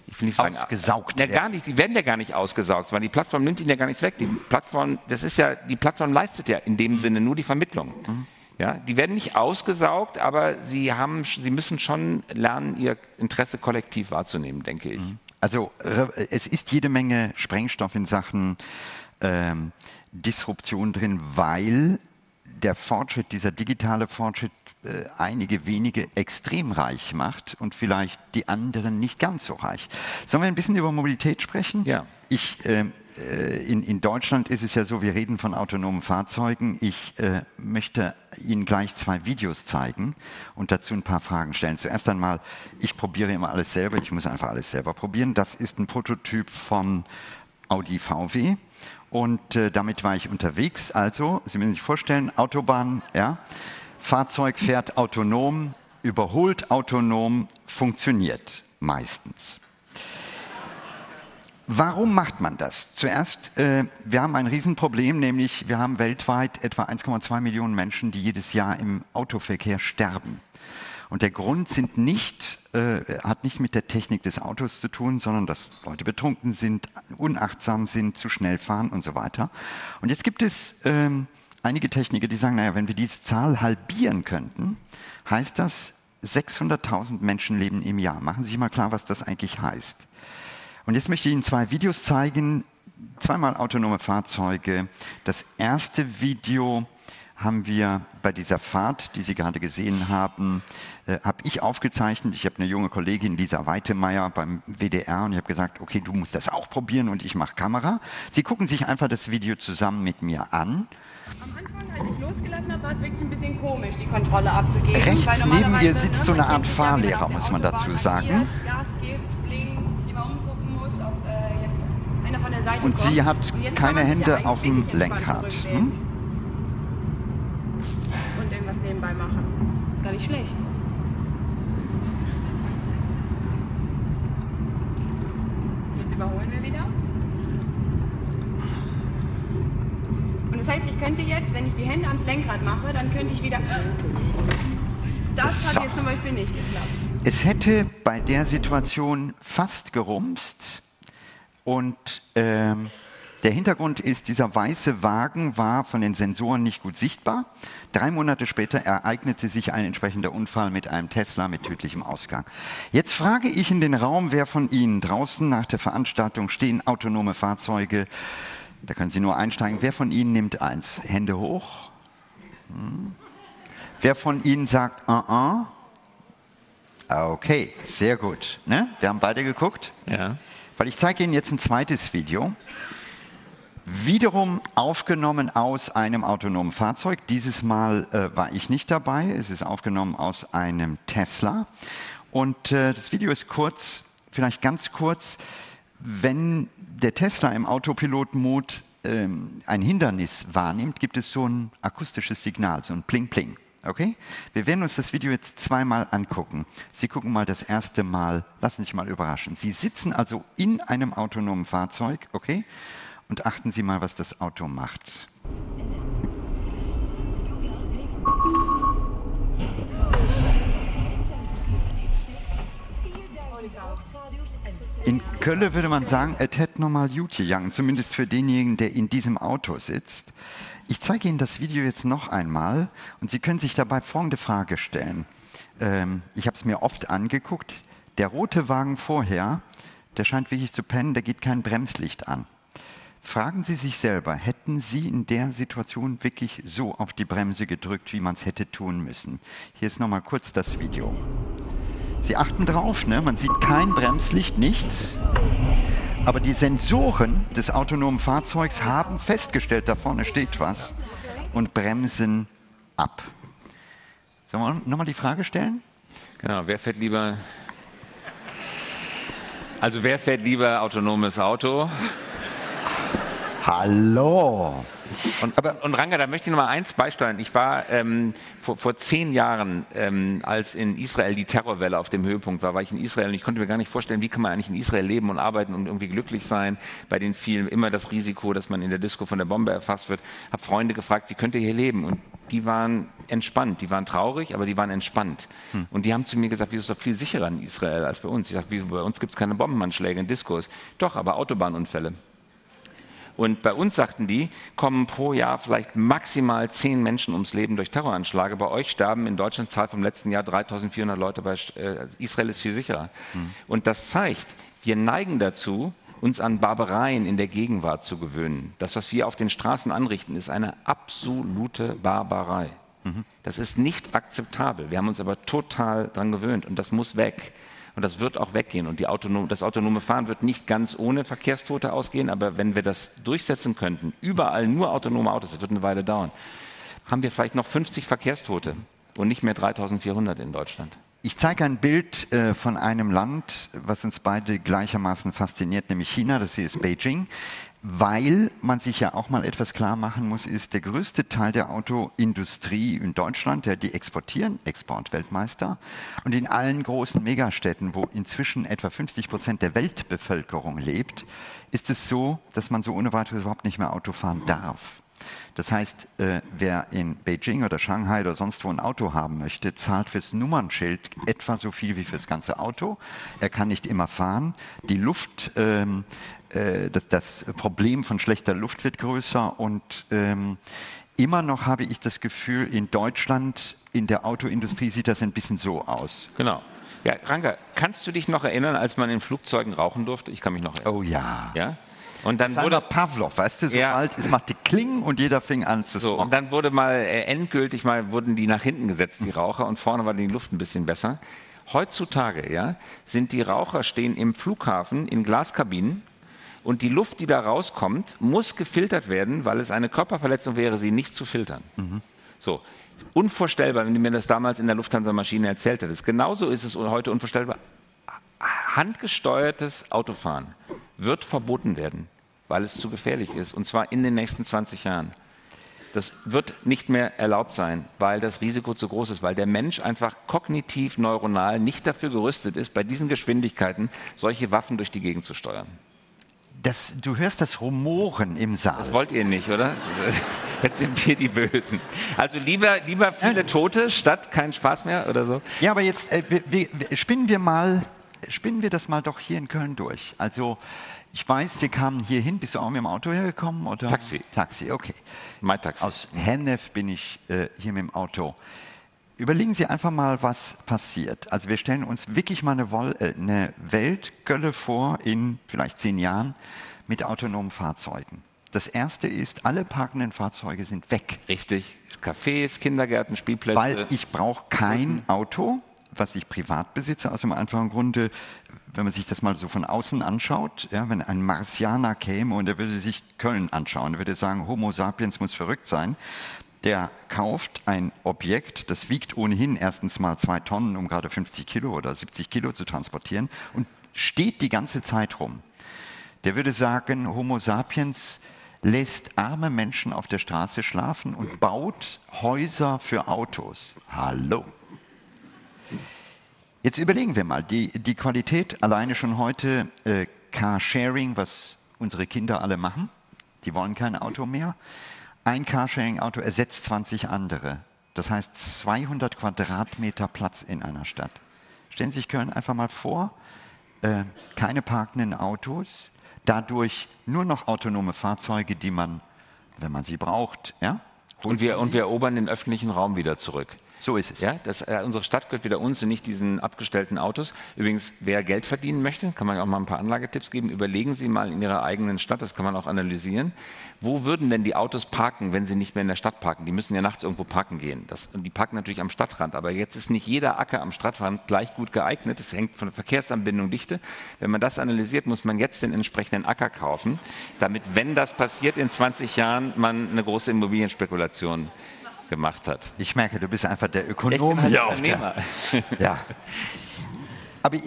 ich will nicht sagen, ausgesaugt ja, gar nicht, die werden ja gar nicht ausgesaugt, weil die Plattform nimmt ihnen ja gar nichts weg. Die Plattform, das ist ja, die Plattform leistet ja in dem Sinne nur die Vermittlung. Mhm. Ja, die werden nicht ausgesaugt, aber sie, haben, sie müssen schon lernen, ihr Interesse kollektiv wahrzunehmen, denke ich. Mhm. Also es ist jede Menge Sprengstoff in Sachen ähm, Disruption drin, weil der Fortschritt, dieser digitale Fortschritt, äh, einige wenige extrem reich macht und vielleicht die anderen nicht ganz so reich. Sollen wir ein bisschen über Mobilität sprechen? Ja. Ich äh, äh, in, in, Deutschland ist es ja so, wir reden von autonomen Fahrzeugen. Ich äh, möchte Ihnen gleich zwei Videos zeigen und dazu ein paar Fragen stellen. Zuerst einmal, ich probiere immer alles selber, ich muss einfach alles selber probieren. Das ist ein Prototyp von Audi VW und äh, damit war ich unterwegs. Also, Sie müssen sich vorstellen, Autobahn, ja, Fahrzeug fährt autonom, überholt autonom, funktioniert meistens. Warum macht man das? Zuerst, äh, wir haben ein Riesenproblem, nämlich wir haben weltweit etwa 1,2 Millionen Menschen, die jedes Jahr im Autoverkehr sterben. Und der Grund sind nicht, äh, hat nicht mit der Technik des Autos zu tun, sondern dass Leute betrunken sind, unachtsam sind, zu schnell fahren und so weiter. Und jetzt gibt es ähm, einige Techniker, die sagen, naja, wenn wir diese Zahl halbieren könnten, heißt das 600.000 Menschenleben im Jahr. Machen Sie sich mal klar, was das eigentlich heißt. Und jetzt möchte ich Ihnen zwei Videos zeigen, zweimal autonome Fahrzeuge. Das erste Video haben wir bei dieser Fahrt, die Sie gerade gesehen haben, äh, habe ich aufgezeichnet. Ich habe eine junge Kollegin, Lisa Weitemeyer beim WDR und ich habe gesagt, okay, du musst das auch probieren und ich mache Kamera. Sie gucken sich einfach das Video zusammen mit mir an. Am Anfang, als ich losgelassen habe, war es wirklich ein bisschen komisch, die Kontrolle abzugeben. Rechts neben ihr sitzt so eine Art Fahrlehrer, muss man dazu sagen. Gas gibt, Seite Und sie hat keine Hände auf dem Lenkrad. Hm? Und irgendwas nebenbei machen. Gar nicht schlecht. Jetzt überholen wir wieder. Und das heißt, ich könnte jetzt, wenn ich die Hände ans Lenkrad mache, dann könnte ich wieder... Das so. hat jetzt zum Beispiel nicht geklappt. Es hätte bei der Situation fast gerumst, und ähm, der Hintergrund ist, dieser weiße Wagen war von den Sensoren nicht gut sichtbar. Drei Monate später ereignete sich ein entsprechender Unfall mit einem Tesla mit tödlichem Ausgang. Jetzt frage ich in den Raum, wer von Ihnen draußen nach der Veranstaltung stehen autonome Fahrzeuge. Da können Sie nur einsteigen. Wer von Ihnen nimmt eins? Hände hoch. Hm. Wer von Ihnen sagt, uh -uh? Okay, sehr gut. Ne? Wir haben beide geguckt. Ja. Weil ich zeige Ihnen jetzt ein zweites Video. Wiederum aufgenommen aus einem autonomen Fahrzeug. Dieses Mal äh, war ich nicht dabei. Es ist aufgenommen aus einem Tesla. Und äh, das Video ist kurz, vielleicht ganz kurz. Wenn der Tesla im Autopilot-Mode ähm, ein Hindernis wahrnimmt, gibt es so ein akustisches Signal, so ein Pling-Pling. Okay? Wir werden uns das Video jetzt zweimal angucken. Sie gucken mal das erste Mal, lassen sich mal überraschen. Sie sitzen also in einem autonomen Fahrzeug, okay? Und achten Sie mal, was das Auto macht. In Köln würde man sagen, es hätte nochmal gut gegangen, zumindest für denjenigen, der in diesem Auto sitzt. Ich zeige Ihnen das Video jetzt noch einmal und Sie können sich dabei folgende Frage stellen. Ähm, ich habe es mir oft angeguckt. Der rote Wagen vorher, der scheint wirklich zu pennen, da geht kein Bremslicht an. Fragen Sie sich selber, hätten Sie in der Situation wirklich so auf die Bremse gedrückt, wie man es hätte tun müssen? Hier ist nochmal kurz das Video. Sie achten drauf, ne? man sieht kein Bremslicht, nichts. Aber die Sensoren des autonomen Fahrzeugs haben festgestellt, da vorne steht was und bremsen ab. Sollen wir nochmal die Frage stellen? Genau, wer fährt lieber. Also, wer fährt lieber autonomes Auto? Hallo. Und, aber, und Ranga, da möchte ich noch mal eins beisteuern. Ich war ähm, vor, vor zehn Jahren, ähm, als in Israel die Terrorwelle auf dem Höhepunkt war, war ich in Israel und ich konnte mir gar nicht vorstellen, wie kann man eigentlich in Israel leben und arbeiten und irgendwie glücklich sein. Bei den vielen immer das Risiko, dass man in der Disco von der Bombe erfasst wird. Habe Freunde gefragt, wie könnt ihr hier leben? Und die waren entspannt. Die waren traurig, aber die waren entspannt. Hm. Und die haben zu mir gesagt, wir sind doch viel sicherer in Israel als bei uns. Ich sage, bei uns gibt es keine Bombenanschläge in Diskos. Doch, aber Autobahnunfälle. Und bei uns sagten die, kommen pro Jahr vielleicht maximal zehn Menschen ums Leben durch Terroranschläge. Bei euch sterben in Deutschland Zahl vom letzten Jahr 3400 Leute. Bei äh, Israel ist viel sicherer. Mhm. Und das zeigt, wir neigen dazu, uns an Barbareien in der Gegenwart zu gewöhnen. Das, was wir auf den Straßen anrichten, ist eine absolute Barbarei. Mhm. Das ist nicht akzeptabel. Wir haben uns aber total daran gewöhnt und das muss weg. Und das wird auch weggehen. Und Autonom, das autonome Fahren wird nicht ganz ohne Verkehrstote ausgehen. Aber wenn wir das durchsetzen könnten, überall nur autonome Autos, das wird eine Weile dauern, haben wir vielleicht noch 50 Verkehrstote und nicht mehr 3400 in Deutschland. Ich zeige ein Bild äh, von einem Land, was uns beide gleichermaßen fasziniert, nämlich China. Das hier ist Beijing weil man sich ja auch mal etwas klar machen muss, ist der größte Teil der Autoindustrie in Deutschland, der die exportieren, Exportweltmeister. Und in allen großen Megastädten, wo inzwischen etwa 50 Prozent der Weltbevölkerung lebt, ist es so, dass man so ohne weiteres überhaupt nicht mehr Auto fahren darf. Das heißt, äh, wer in Beijing oder Shanghai oder sonst wo ein Auto haben möchte, zahlt fürs Nummernschild etwa so viel wie fürs ganze Auto. Er kann nicht immer fahren. Die Luft, ähm, äh, das, das, Problem von schlechter Luft wird größer und ähm, immer noch habe ich das Gefühl, in Deutschland, in der Autoindustrie sieht das ein bisschen so aus. Genau. Ja, Ranga, kannst du dich noch erinnern, als man in Flugzeugen rauchen durfte? Ich kann mich noch erinnern. Oh ja. Ja? Und dann das wurde Pavlov, weißt du, so ja. es macht die Klingen und jeder fing an zu so, Und dann wurde mal äh, endgültig mal wurden die nach hinten gesetzt, die Raucher, und vorne war die Luft ein bisschen besser. Heutzutage, ja, sind die Raucher stehen im Flughafen in Glaskabinen und die Luft, die da rauskommt, muss gefiltert werden, weil es eine Körperverletzung wäre, sie nicht zu filtern. Mhm. So. Unvorstellbar, wenn du mir das damals in der Lufthansa-Maschine erzählt hättest. Genauso ist es heute unvorstellbar. Handgesteuertes Autofahren wird verboten werden weil es zu gefährlich ist, und zwar in den nächsten 20 Jahren. Das wird nicht mehr erlaubt sein, weil das Risiko zu groß ist, weil der Mensch einfach kognitiv, neuronal nicht dafür gerüstet ist, bei diesen Geschwindigkeiten solche Waffen durch die Gegend zu steuern. Das, du hörst das Rumoren im Saal. Das wollt ihr nicht, oder? Jetzt sind wir die Bösen. Also lieber, lieber viele Tote statt kein Spaß mehr oder so? Ja, aber jetzt äh, wir, wir, spinnen wir mal, spinnen wir das mal doch hier in Köln durch. Also ich weiß, wir kamen hier hin. Bist du auch mit dem Auto hergekommen? Oder? Taxi. Taxi, okay. Mein Taxi. Aus Hennef bin ich äh, hier mit dem Auto. Überlegen Sie einfach mal, was passiert. Also wir stellen uns wirklich mal eine, Woll äh, eine Weltgölle vor in vielleicht zehn Jahren mit autonomen Fahrzeugen. Das erste ist, alle parkenden Fahrzeuge sind weg. Richtig. Cafés, Kindergärten, Spielplätze. Weil ich brauche kein Auto, was ich privat besitze, aus dem einfachen Grunde, wenn man sich das mal so von außen anschaut, ja, wenn ein Marsianer käme und er würde sich Köln anschauen, er würde sagen, Homo sapiens muss verrückt sein, der kauft ein Objekt, das wiegt ohnehin erstens mal zwei Tonnen, um gerade 50 Kilo oder 70 Kilo zu transportieren und steht die ganze Zeit rum. Der würde sagen, Homo sapiens lässt arme Menschen auf der Straße schlafen und baut Häuser für Autos. Hallo. Jetzt überlegen wir mal, die, die Qualität alleine schon heute, äh, Carsharing, was unsere Kinder alle machen, die wollen kein Auto mehr. Ein Carsharing-Auto ersetzt 20 andere. Das heißt 200 Quadratmeter Platz in einer Stadt. Stellen Sie sich Köln einfach mal vor, äh, keine parkenden Autos, dadurch nur noch autonome Fahrzeuge, die man, wenn man sie braucht, ja? Und wir, und wir erobern den öffentlichen Raum wieder zurück. So ist es. Ja, das, äh, unsere Stadt gehört wieder uns und nicht diesen abgestellten Autos. Übrigens, wer Geld verdienen möchte, kann man auch mal ein paar Anlagetipps geben. Überlegen Sie mal in Ihrer eigenen Stadt, das kann man auch analysieren. Wo würden denn die Autos parken, wenn sie nicht mehr in der Stadt parken? Die müssen ja nachts irgendwo parken gehen. Das, die parken natürlich am Stadtrand, aber jetzt ist nicht jeder Acker am Stadtrand gleich gut geeignet. Das hängt von der Verkehrsanbindung, Dichte. Wenn man das analysiert, muss man jetzt den entsprechenden Acker kaufen, damit, wenn das passiert in 20 Jahren, man eine große Immobilienspekulation gemacht hat. Ich merke, du bist einfach der Ökonom halt hier auf der. Ja. Aber äh,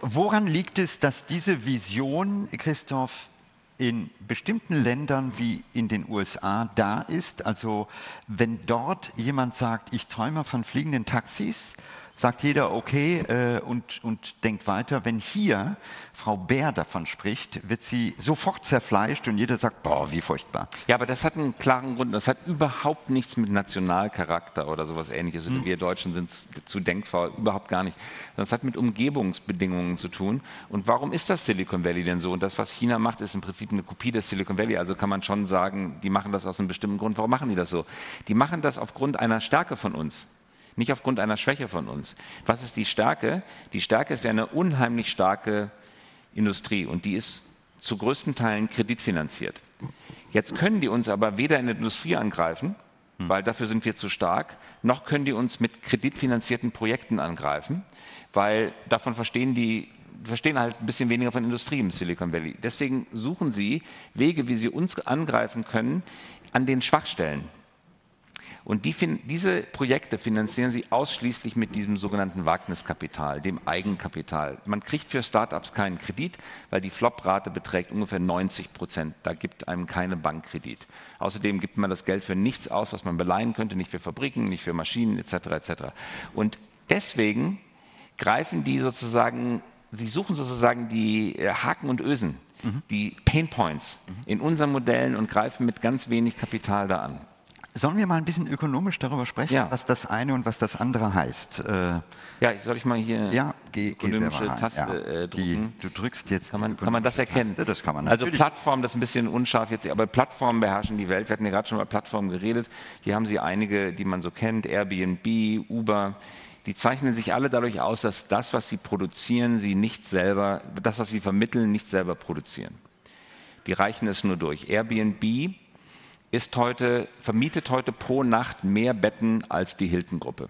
woran liegt es, dass diese Vision, Christoph, in bestimmten Ländern wie in den USA da ist? Also wenn dort jemand sagt, ich träume von fliegenden Taxis, sagt jeder okay äh, und, und denkt weiter. Wenn hier Frau Bär davon spricht, wird sie sofort zerfleischt und jeder sagt, boah, wie furchtbar. Ja, aber das hat einen klaren Grund. Das hat überhaupt nichts mit Nationalcharakter oder sowas ähnliches. Hm. Wir Deutschen sind zu denkfaul, überhaupt gar nicht. Das hat mit Umgebungsbedingungen zu tun. Und warum ist das Silicon Valley denn so? Und das, was China macht, ist im Prinzip eine Kopie des Silicon Valley. Also kann man schon sagen, die machen das aus einem bestimmten Grund. Warum machen die das so? Die machen das aufgrund einer Stärke von uns nicht aufgrund einer Schwäche von uns. Was ist die Stärke? Die Stärke ist eine unheimlich starke Industrie und die ist zu größten Teilen kreditfinanziert. Jetzt können die uns aber weder in der Industrie angreifen, hm. weil dafür sind wir zu stark, noch können die uns mit kreditfinanzierten Projekten angreifen, weil davon verstehen die verstehen halt ein bisschen weniger von Industrie im Silicon Valley. Deswegen suchen sie Wege, wie sie uns angreifen können an den Schwachstellen. Und die, diese Projekte finanzieren sie ausschließlich mit diesem sogenannten Wagniskapital, dem Eigenkapital. Man kriegt für Startups keinen Kredit, weil die Flop-Rate beträgt ungefähr 90 Prozent. Da gibt einem keine Bankkredit. Außerdem gibt man das Geld für nichts aus, was man beleihen könnte, nicht für Fabriken, nicht für Maschinen etc. etc. Und deswegen greifen die sozusagen, sie suchen sozusagen die äh, Haken und Ösen, mhm. die Pain Points mhm. in unseren Modellen und greifen mit ganz wenig Kapital da an. Sollen wir mal ein bisschen ökonomisch darüber sprechen, ja. was das eine und was das andere heißt? Äh, ja, soll ich mal hier ja, geh, ökonomische geh Taste ja, äh, drücken? Die, du drückst jetzt. Kann man, kann man das erkennen? Taste, das kann man also Plattform, das ist ein bisschen unscharf jetzt, aber Plattformen beherrschen die Welt. Wir hatten ja gerade schon über Plattformen geredet. Hier haben Sie einige, die man so kennt, Airbnb, Uber. Die zeichnen sich alle dadurch aus, dass das, was sie produzieren, sie nicht selber, das, was sie vermitteln, nicht selber produzieren. Die reichen es nur durch. Airbnb ist heute, vermietet heute pro Nacht mehr Betten als die Hilton-Gruppe.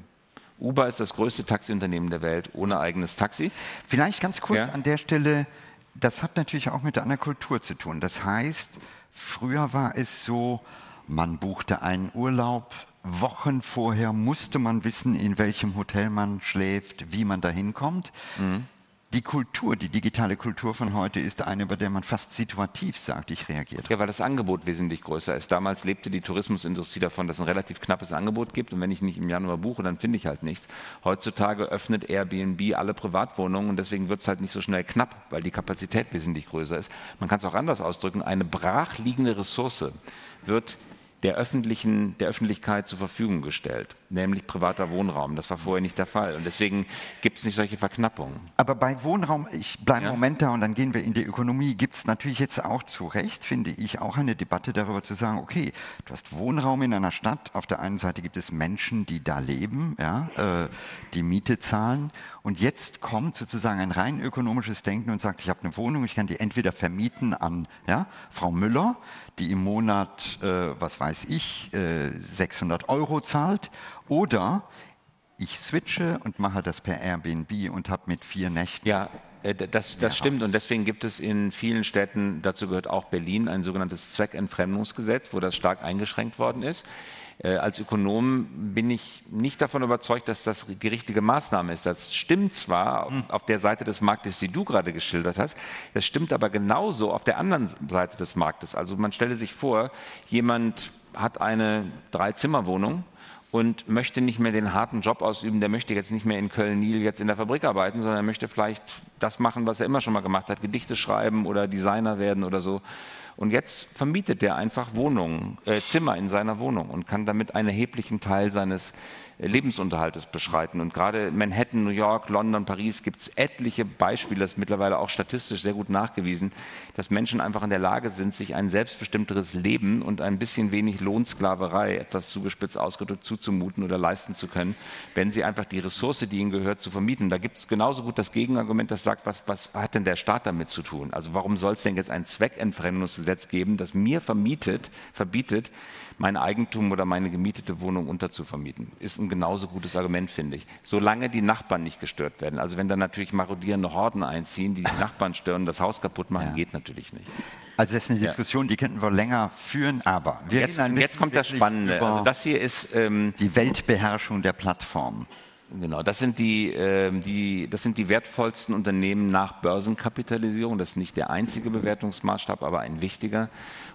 Uber ist das größte Taxiunternehmen der Welt ohne eigenes Taxi. Vielleicht ganz kurz ja? an der Stelle, das hat natürlich auch mit einer Kultur zu tun. Das heißt, früher war es so, man buchte einen Urlaub, Wochen vorher musste man wissen, in welchem Hotel man schläft, wie man da hinkommt. Mhm die Kultur, die digitale Kultur von heute ist eine, bei der man fast situativ sagt, ich reagiere. Ja, weil das Angebot wesentlich größer ist. Damals lebte die Tourismusindustrie davon, dass es ein relativ knappes Angebot gibt und wenn ich nicht im Januar buche, dann finde ich halt nichts. Heutzutage öffnet Airbnb alle Privatwohnungen und deswegen wird es halt nicht so schnell knapp, weil die Kapazität wesentlich größer ist. Man kann es auch anders ausdrücken, eine brachliegende Ressource wird der, öffentlichen, der Öffentlichkeit zur Verfügung gestellt, nämlich privater Wohnraum. Das war vorher nicht der Fall und deswegen gibt es nicht solche Verknappungen. Aber bei Wohnraum, ich bleibe ja? einen Moment da und dann gehen wir in die Ökonomie, gibt es natürlich jetzt auch zu Recht, finde ich, auch eine Debatte darüber zu sagen, okay, du hast Wohnraum in einer Stadt, auf der einen Seite gibt es Menschen, die da leben, ja, äh, die Miete zahlen und jetzt kommt sozusagen ein rein ökonomisches Denken und sagt, ich habe eine Wohnung, ich kann die entweder vermieten an ja, Frau Müller, die im Monat, äh, was weiß ich, äh, 600 Euro zahlt, oder ich switche und mache das per Airbnb und habe mit vier Nächten. Ja, äh, das, das stimmt und deswegen gibt es in vielen Städten, dazu gehört auch Berlin, ein sogenanntes Zweckentfremdungsgesetz, wo das stark eingeschränkt worden ist. Äh, als Ökonom bin ich nicht davon überzeugt, dass das die richtige Maßnahme ist. Das stimmt zwar hm. auf der Seite des Marktes, die du gerade geschildert hast, das stimmt aber genauso auf der anderen Seite des Marktes. Also man stelle sich vor, jemand hat eine Drei-Zimmer-Wohnung und möchte nicht mehr den harten Job ausüben, der möchte jetzt nicht mehr in Köln-Niel jetzt in der Fabrik arbeiten, sondern er möchte vielleicht das machen, was er immer schon mal gemacht hat, Gedichte schreiben oder Designer werden oder so. Und jetzt vermietet er einfach Wohnungen, äh, Zimmer in seiner Wohnung und kann damit einen erheblichen Teil seines Lebensunterhaltes beschreiten. Und gerade Manhattan, New York, London, Paris gibt es etliche Beispiele, das ist mittlerweile auch statistisch sehr gut nachgewiesen, dass Menschen einfach in der Lage sind, sich ein selbstbestimmteres Leben und ein bisschen wenig Lohnsklaverei, etwas zugespitzt ausgedrückt, zuzumuten oder leisten zu können, wenn sie einfach die Ressource, die ihnen gehört, zu vermieten. Da gibt es genauso gut das Gegenargument, das sagt, was, was hat denn der Staat damit zu tun? Also warum soll es denn jetzt ein Zweckentfremdungsgesetz geben, das mir vermietet, verbietet, mein Eigentum oder meine gemietete Wohnung unterzuvermieten? Ist ein genauso gutes Argument, finde ich. Solange die Nachbarn nicht gestört werden. Also wenn dann natürlich marodierende Horden einziehen, die die Nachbarn stören, das Haus kaputt machen, ja. geht natürlich nicht. Also das ist eine Diskussion, die könnten wir länger führen, aber wir jetzt, jetzt kommt das Spannende. Also das hier ist ähm, die Weltbeherrschung der Plattform. Genau, das sind die, äh, die, das sind die wertvollsten Unternehmen nach Börsenkapitalisierung. Das ist nicht der einzige Bewertungsmaßstab, aber ein wichtiger.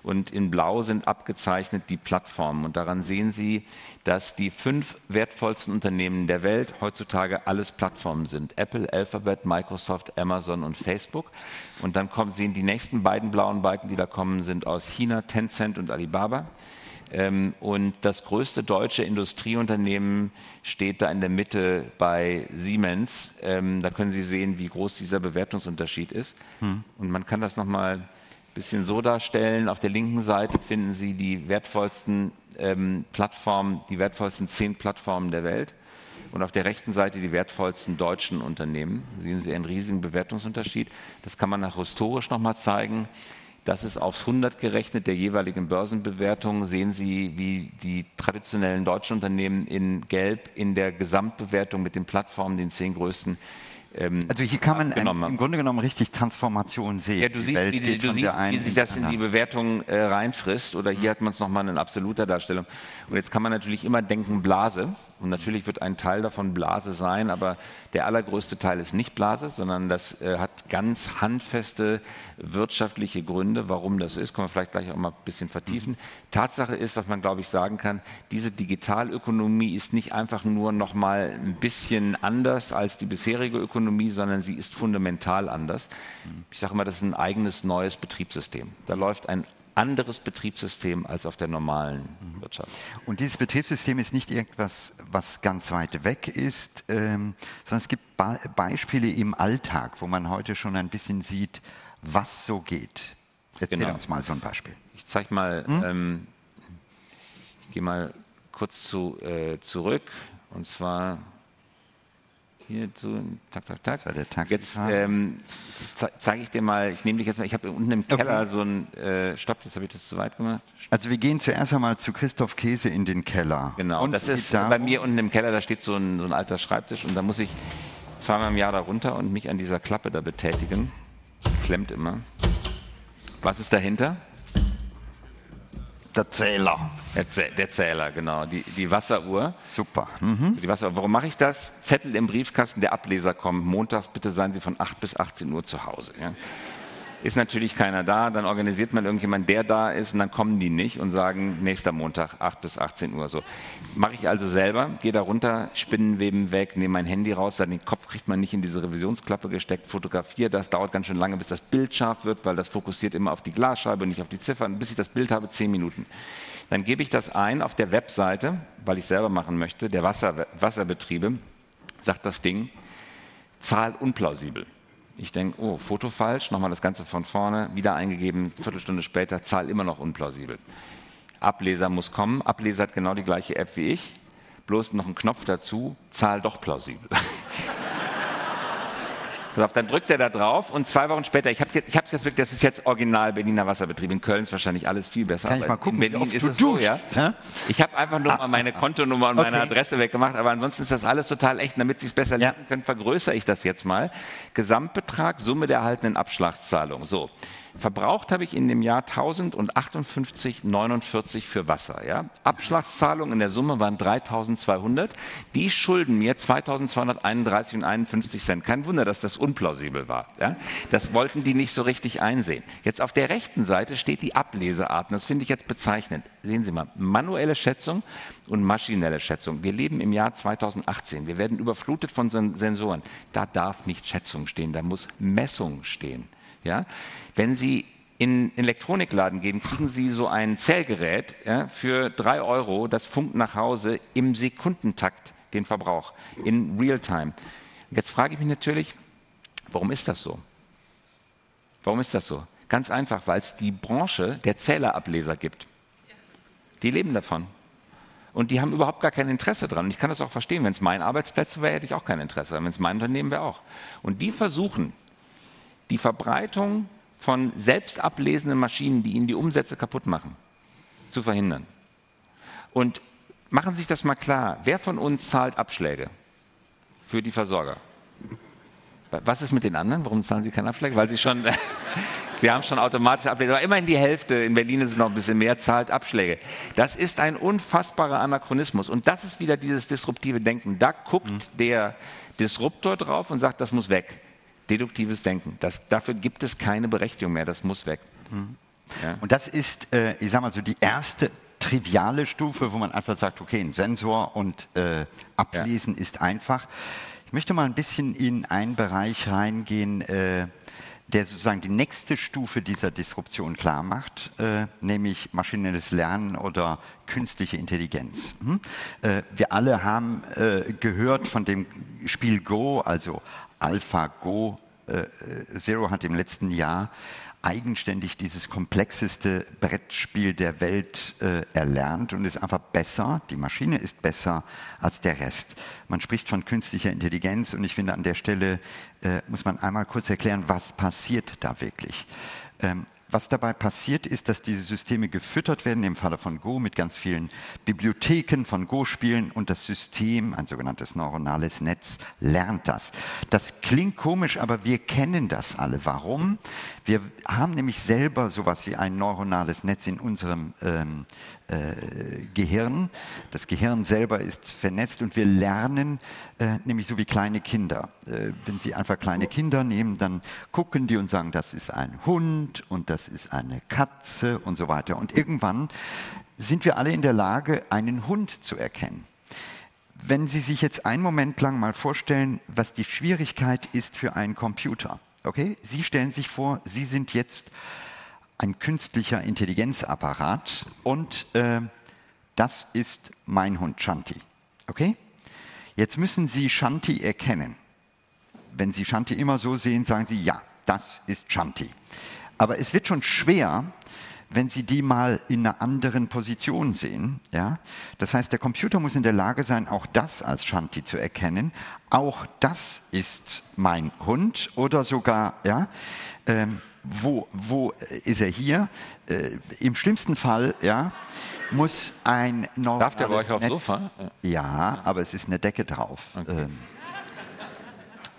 Und in Blau sind abgezeichnet die Plattformen. Und daran sehen Sie, dass die fünf wertvollsten Unternehmen der Welt heutzutage alles Plattformen sind. Apple, Alphabet, Microsoft, Amazon und Facebook. Und dann kommen, sehen die nächsten beiden blauen Balken, die da kommen, sind aus China, Tencent und Alibaba. Ähm, und das größte deutsche Industrieunternehmen steht da in der Mitte bei Siemens. Ähm, da können Sie sehen, wie groß dieser Bewertungsunterschied ist. Hm. Und man kann das nochmal ein bisschen so darstellen. Auf der linken Seite finden Sie die wertvollsten ähm, Plattformen, die wertvollsten zehn Plattformen der Welt. Und auf der rechten Seite die wertvollsten deutschen Unternehmen. Da sehen Sie einen riesigen Bewertungsunterschied. Das kann man auch historisch nochmal zeigen. Das ist aufs 100 gerechnet der jeweiligen Börsenbewertung. Sehen Sie, wie die traditionellen deutschen Unternehmen in Gelb in der Gesamtbewertung mit den Plattformen, den zehn größten, ähm, also hier kann man ein, im Grunde genommen richtig Transformation sehen. Ja, du siehst, wie, die, du siehst wie, sich das in die Bewertung äh, reinfrisst. Oder hier hat man es nochmal in absoluter Darstellung. Und jetzt kann man natürlich immer denken Blase. Und natürlich wird ein Teil davon Blase sein, aber der allergrößte Teil ist nicht Blase, sondern das äh, hat ganz handfeste wirtschaftliche Gründe, warum das ist. Können wir vielleicht gleich auch mal ein bisschen vertiefen. Mhm. Tatsache ist, was man glaube ich sagen kann, diese Digitalökonomie ist nicht einfach nur noch mal ein bisschen anders als die bisherige Ökonomie, sondern sie ist fundamental anders. Mhm. Ich sage immer, das ist ein eigenes neues Betriebssystem. Da läuft ein anderes Betriebssystem als auf der normalen mhm. Wirtschaft. Und dieses Betriebssystem ist nicht irgendwas, was ganz weit weg ist, ähm, sondern es gibt Be Beispiele im Alltag, wo man heute schon ein bisschen sieht, was so geht. Erzähl genau. uns mal so ein Beispiel. Ich zeige mal, hm? ähm, ich gehe mal kurz zu, äh, zurück und zwar hier so, tak, tak, tak. Das der Jetzt ähm, ze zeige ich dir mal, ich nehme dich jetzt mal, ich habe unten im Keller okay. so ein, äh, stopp, jetzt habe ich das zu weit gemacht. Also wir gehen zuerst einmal zu Christoph Käse in den Keller. Genau, und das ist da bei mir unten im Keller, da steht so ein, so ein alter Schreibtisch und da muss ich zweimal im Jahr da runter und mich an dieser Klappe da betätigen. Klemmt immer. Was ist dahinter? Der Zähler. Der, Zähler, genau. Die, die Wasseruhr. Super. Mhm. Die Wasseruhr. Warum mache ich das? Zettel im Briefkasten, der Ableser kommt. Montags bitte seien Sie von 8 bis 18 Uhr zu Hause. Ja? Ist natürlich keiner da, dann organisiert man irgendjemand, der da ist und dann kommen die nicht und sagen, nächster Montag, 8 bis 18 Uhr. So. Mache ich also selber, gehe da runter, Spinnenweben weg, nehme mein Handy raus, dann den Kopf kriegt man nicht in diese Revisionsklappe gesteckt, fotografiere das, dauert ganz schön lange, bis das Bild scharf wird, weil das fokussiert immer auf die Glasscheibe und nicht auf die Ziffern, bis ich das Bild habe, 10 Minuten. Dann gebe ich das ein auf der Webseite, weil ich selber machen möchte, der Wasser, Wasserbetriebe, sagt das Ding, Zahl unplausibel. Ich denke, oh, Foto falsch, nochmal das Ganze von vorne, wieder eingegeben, Viertelstunde später, Zahl immer noch unplausibel. Ableser muss kommen, Ableser hat genau die gleiche App wie ich, bloß noch ein Knopf dazu, Zahl doch plausibel. dann drückt er da drauf und zwei Wochen später, ich habe ich hab jetzt wirklich, das ist jetzt original Berliner Wasserbetrieb. In Köln ist wahrscheinlich alles viel besser. Kann ich mal gucken, in Berlin ist es so, ja. Ich habe einfach nur mal meine Kontonummer und okay. meine Adresse weggemacht, aber ansonsten ist das alles total echt. Damit Sie es besser ja. können, vergrößere ich das jetzt mal. Gesamtbetrag, Summe der erhaltenen Abschlagszahlung. So. Verbraucht habe ich in dem Jahr 1058,49 für Wasser. Ja? Abschlagszahlungen in der Summe waren 3200. Die schulden mir 2231,51 Cent. Kein Wunder, dass das unplausibel war. Ja? Das wollten die nicht so richtig einsehen. Jetzt auf der rechten Seite steht die Ableseart. Das finde ich jetzt bezeichnend. Sehen Sie mal, manuelle Schätzung und maschinelle Schätzung. Wir leben im Jahr 2018. Wir werden überflutet von Sensoren. Da darf nicht Schätzung stehen, da muss Messung stehen. Ja? Wenn Sie in Elektronikladen gehen, kriegen Sie so ein Zählgerät ja, für drei Euro, das funkt nach Hause im Sekundentakt den Verbrauch, in Realtime. Jetzt frage ich mich natürlich, warum ist das so? Warum ist das so? Ganz einfach, weil es die Branche der Zählerableser gibt. Die leben davon. Und die haben überhaupt gar kein Interesse dran. Und ich kann das auch verstehen. Wenn es mein Arbeitsplatz wäre, hätte ich auch kein Interesse. Wenn es mein Unternehmen wäre, auch. Und die versuchen, die Verbreitung von selbst ablesenden Maschinen, die ihnen die Umsätze kaputt machen, zu verhindern. Und machen Sie sich das mal klar. Wer von uns zahlt Abschläge für die Versorger? Was ist mit den anderen? Warum zahlen sie keine Abschläge? Weil sie schon, sie haben schon automatisch Abschläge. Aber immerhin die Hälfte, in Berlin ist es noch ein bisschen mehr, zahlt Abschläge. Das ist ein unfassbarer Anachronismus. Und das ist wieder dieses disruptive Denken. Da guckt mhm. der Disruptor drauf und sagt, das muss weg. Deduktives Denken. Das, dafür gibt es keine Berechtigung mehr. Das muss weg. Mhm. Ja. Und das ist, äh, ich sag mal so, die erste triviale Stufe, wo man einfach sagt, okay, ein Sensor und äh, Ablesen ja. ist einfach. Ich möchte mal ein bisschen in einen Bereich reingehen, äh, der sozusagen die nächste Stufe dieser Disruption klar macht, äh, nämlich maschinelles Lernen oder künstliche Intelligenz. Hm? Äh, wir alle haben äh, gehört von dem Spiel Go, also AlphaGo. Äh, Zero hat im letzten Jahr eigenständig dieses komplexeste Brettspiel der Welt äh, erlernt und ist einfach besser. Die Maschine ist besser als der Rest. Man spricht von künstlicher Intelligenz und ich finde, an der Stelle äh, muss man einmal kurz erklären, was passiert da wirklich. Ähm, was dabei passiert, ist, dass diese Systeme gefüttert werden, im Falle von Go, mit ganz vielen Bibliotheken von Go-Spielen und das System, ein sogenanntes neuronales Netz, lernt das. Das klingt komisch, aber wir kennen das alle. Warum? Wir haben nämlich selber sowas wie ein neuronales Netz in unserem ähm, äh, Gehirn. Das Gehirn selber ist vernetzt und wir lernen äh, nämlich so wie kleine Kinder. Äh, wenn Sie einfach kleine Kinder nehmen, dann gucken die und sagen, das ist ein Hund und das ist eine Katze und so weiter. Und irgendwann sind wir alle in der Lage, einen Hund zu erkennen. Wenn Sie sich jetzt einen Moment lang mal vorstellen, was die Schwierigkeit ist für einen Computer. Okay? Sie stellen sich vor, Sie sind jetzt ein künstlicher Intelligenzapparat und äh, das ist mein Hund Shanti. Okay? Jetzt müssen Sie Shanti erkennen. Wenn Sie Shanti immer so sehen, sagen Sie, ja, das ist Shanti. Aber es wird schon schwer, wenn Sie die mal in einer anderen Position sehen. Ja? Das heißt, der Computer muss in der Lage sein, auch das als Shanti zu erkennen. Auch das ist mein Hund oder sogar, ja, ähm, wo, wo ist er hier? Äh, Im schlimmsten Fall, ja, muss ein normales Darf der bei euch aufs Sofa? Ja, aber es ist eine Decke drauf. Okay. Ähm,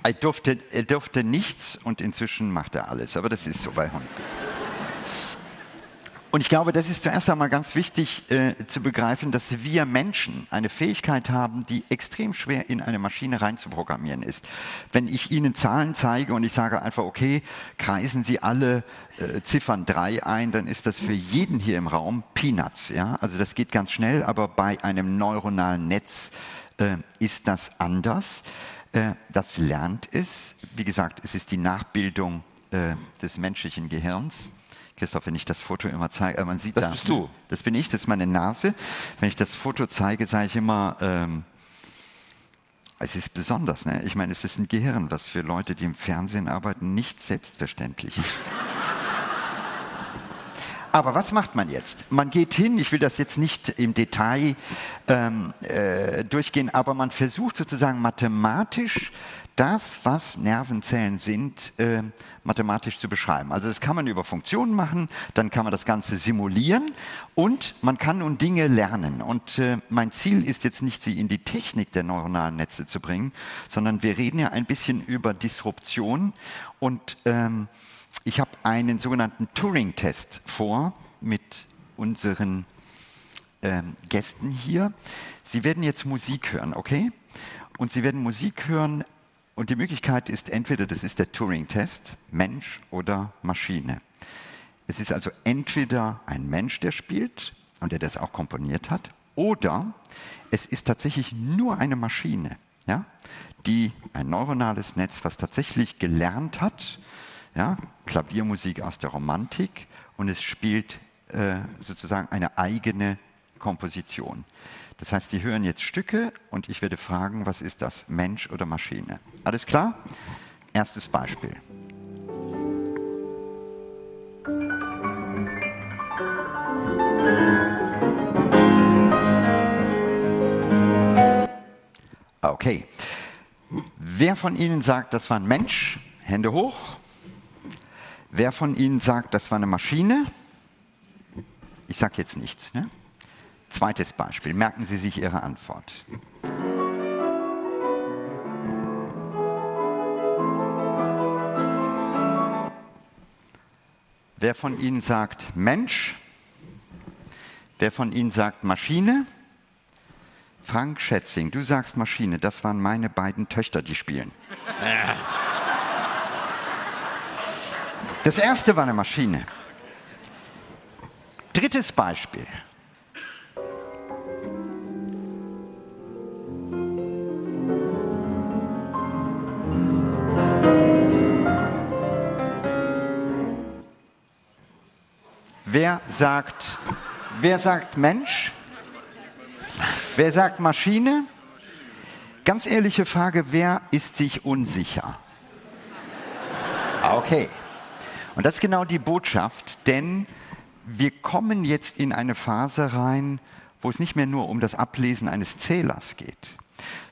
er, durfte, er durfte nichts und inzwischen macht er alles, aber das ist so bei Hunden. Und ich glaube, das ist zuerst einmal ganz wichtig äh, zu begreifen, dass wir Menschen eine Fähigkeit haben, die extrem schwer in eine Maschine reinzuprogrammieren ist. Wenn ich Ihnen Zahlen zeige und ich sage einfach, okay, kreisen Sie alle äh, Ziffern 3 ein, dann ist das für jeden hier im Raum Peanuts. Ja? Also das geht ganz schnell, aber bei einem neuronalen Netz äh, ist das anders. Äh, das lernt es. Wie gesagt, es ist die Nachbildung äh, des menschlichen Gehirns. Christoph, wenn ich das Foto immer zeige, äh, man sieht das da, bist du. Das bin ich, das ist meine Nase. Wenn ich das Foto zeige, sage ich immer, ähm, es ist besonders. Ne? Ich meine, es ist ein Gehirn, was für Leute, die im Fernsehen arbeiten, nicht selbstverständlich ist. Aber was macht man jetzt? Man geht hin, ich will das jetzt nicht im Detail ähm, äh, durchgehen, aber man versucht sozusagen mathematisch das, was Nervenzellen sind, äh, mathematisch zu beschreiben. Also das kann man über Funktionen machen, dann kann man das Ganze simulieren und man kann nun Dinge lernen. Und äh, mein Ziel ist jetzt nicht, Sie in die Technik der neuronalen Netze zu bringen, sondern wir reden ja ein bisschen über Disruption und ähm, ich habe einen sogenannten Turing-Test vor mit unseren ähm, Gästen hier. Sie werden jetzt Musik hören, okay? Und Sie werden Musik hören und die Möglichkeit ist entweder, das ist der Turing-Test, Mensch oder Maschine. Es ist also entweder ein Mensch, der spielt und der das auch komponiert hat, oder es ist tatsächlich nur eine Maschine, ja, die ein neuronales Netz, was tatsächlich gelernt hat, Ja? Klaviermusik aus der Romantik und es spielt äh, sozusagen eine eigene Komposition. Das heißt, Sie hören jetzt Stücke und ich werde fragen, was ist das, Mensch oder Maschine? Alles klar? Erstes Beispiel. Okay. Wer von Ihnen sagt, das war ein Mensch? Hände hoch. Wer von Ihnen sagt, das war eine Maschine? Ich sage jetzt nichts. Ne? Zweites Beispiel. Merken Sie sich Ihre Antwort. Wer von Ihnen sagt Mensch? Wer von Ihnen sagt Maschine? Frank Schätzing, du sagst Maschine, das waren meine beiden Töchter, die spielen. Das erste war eine Maschine. Drittes Beispiel. Wer sagt, wer sagt Mensch? Wer sagt Maschine? Ganz ehrliche Frage, wer ist sich unsicher? Okay. Und das ist genau die Botschaft, denn wir kommen jetzt in eine Phase rein, wo es nicht mehr nur um das Ablesen eines Zählers geht,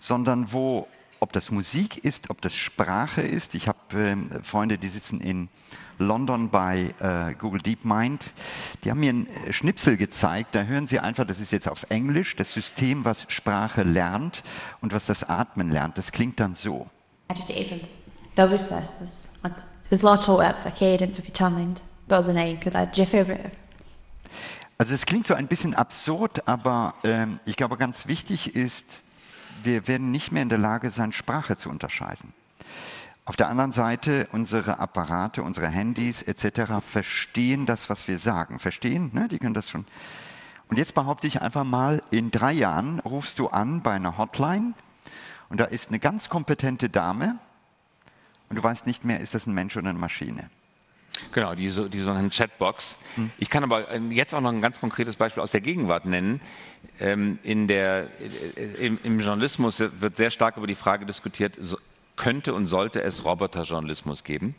sondern wo, ob das Musik ist, ob das Sprache ist. Ich habe äh, Freunde, die sitzen in London bei äh, Google DeepMind. Die haben mir einen äh, Schnipsel gezeigt. Da hören Sie einfach, das ist jetzt auf Englisch, das System, was Sprache lernt und was das Atmen lernt. Das klingt dann so. Also es klingt so ein bisschen absurd, aber ähm, ich glaube, ganz wichtig ist, wir werden nicht mehr in der Lage sein, Sprache zu unterscheiden. Auf der anderen Seite, unsere Apparate, unsere Handys etc. verstehen das, was wir sagen. Verstehen? Ne? Die können das schon. Und jetzt behaupte ich einfach mal, in drei Jahren rufst du an bei einer Hotline und da ist eine ganz kompetente Dame und du weißt nicht mehr, ist das ein Mensch oder eine Maschine. Genau, die, die sogenannten Chatbox. Hm. Ich kann aber ähm, jetzt auch noch ein ganz konkretes Beispiel aus der Gegenwart nennen. Ähm, in der, äh, im, Im Journalismus wird sehr stark über die Frage diskutiert, könnte und sollte es Roboterjournalismus geben.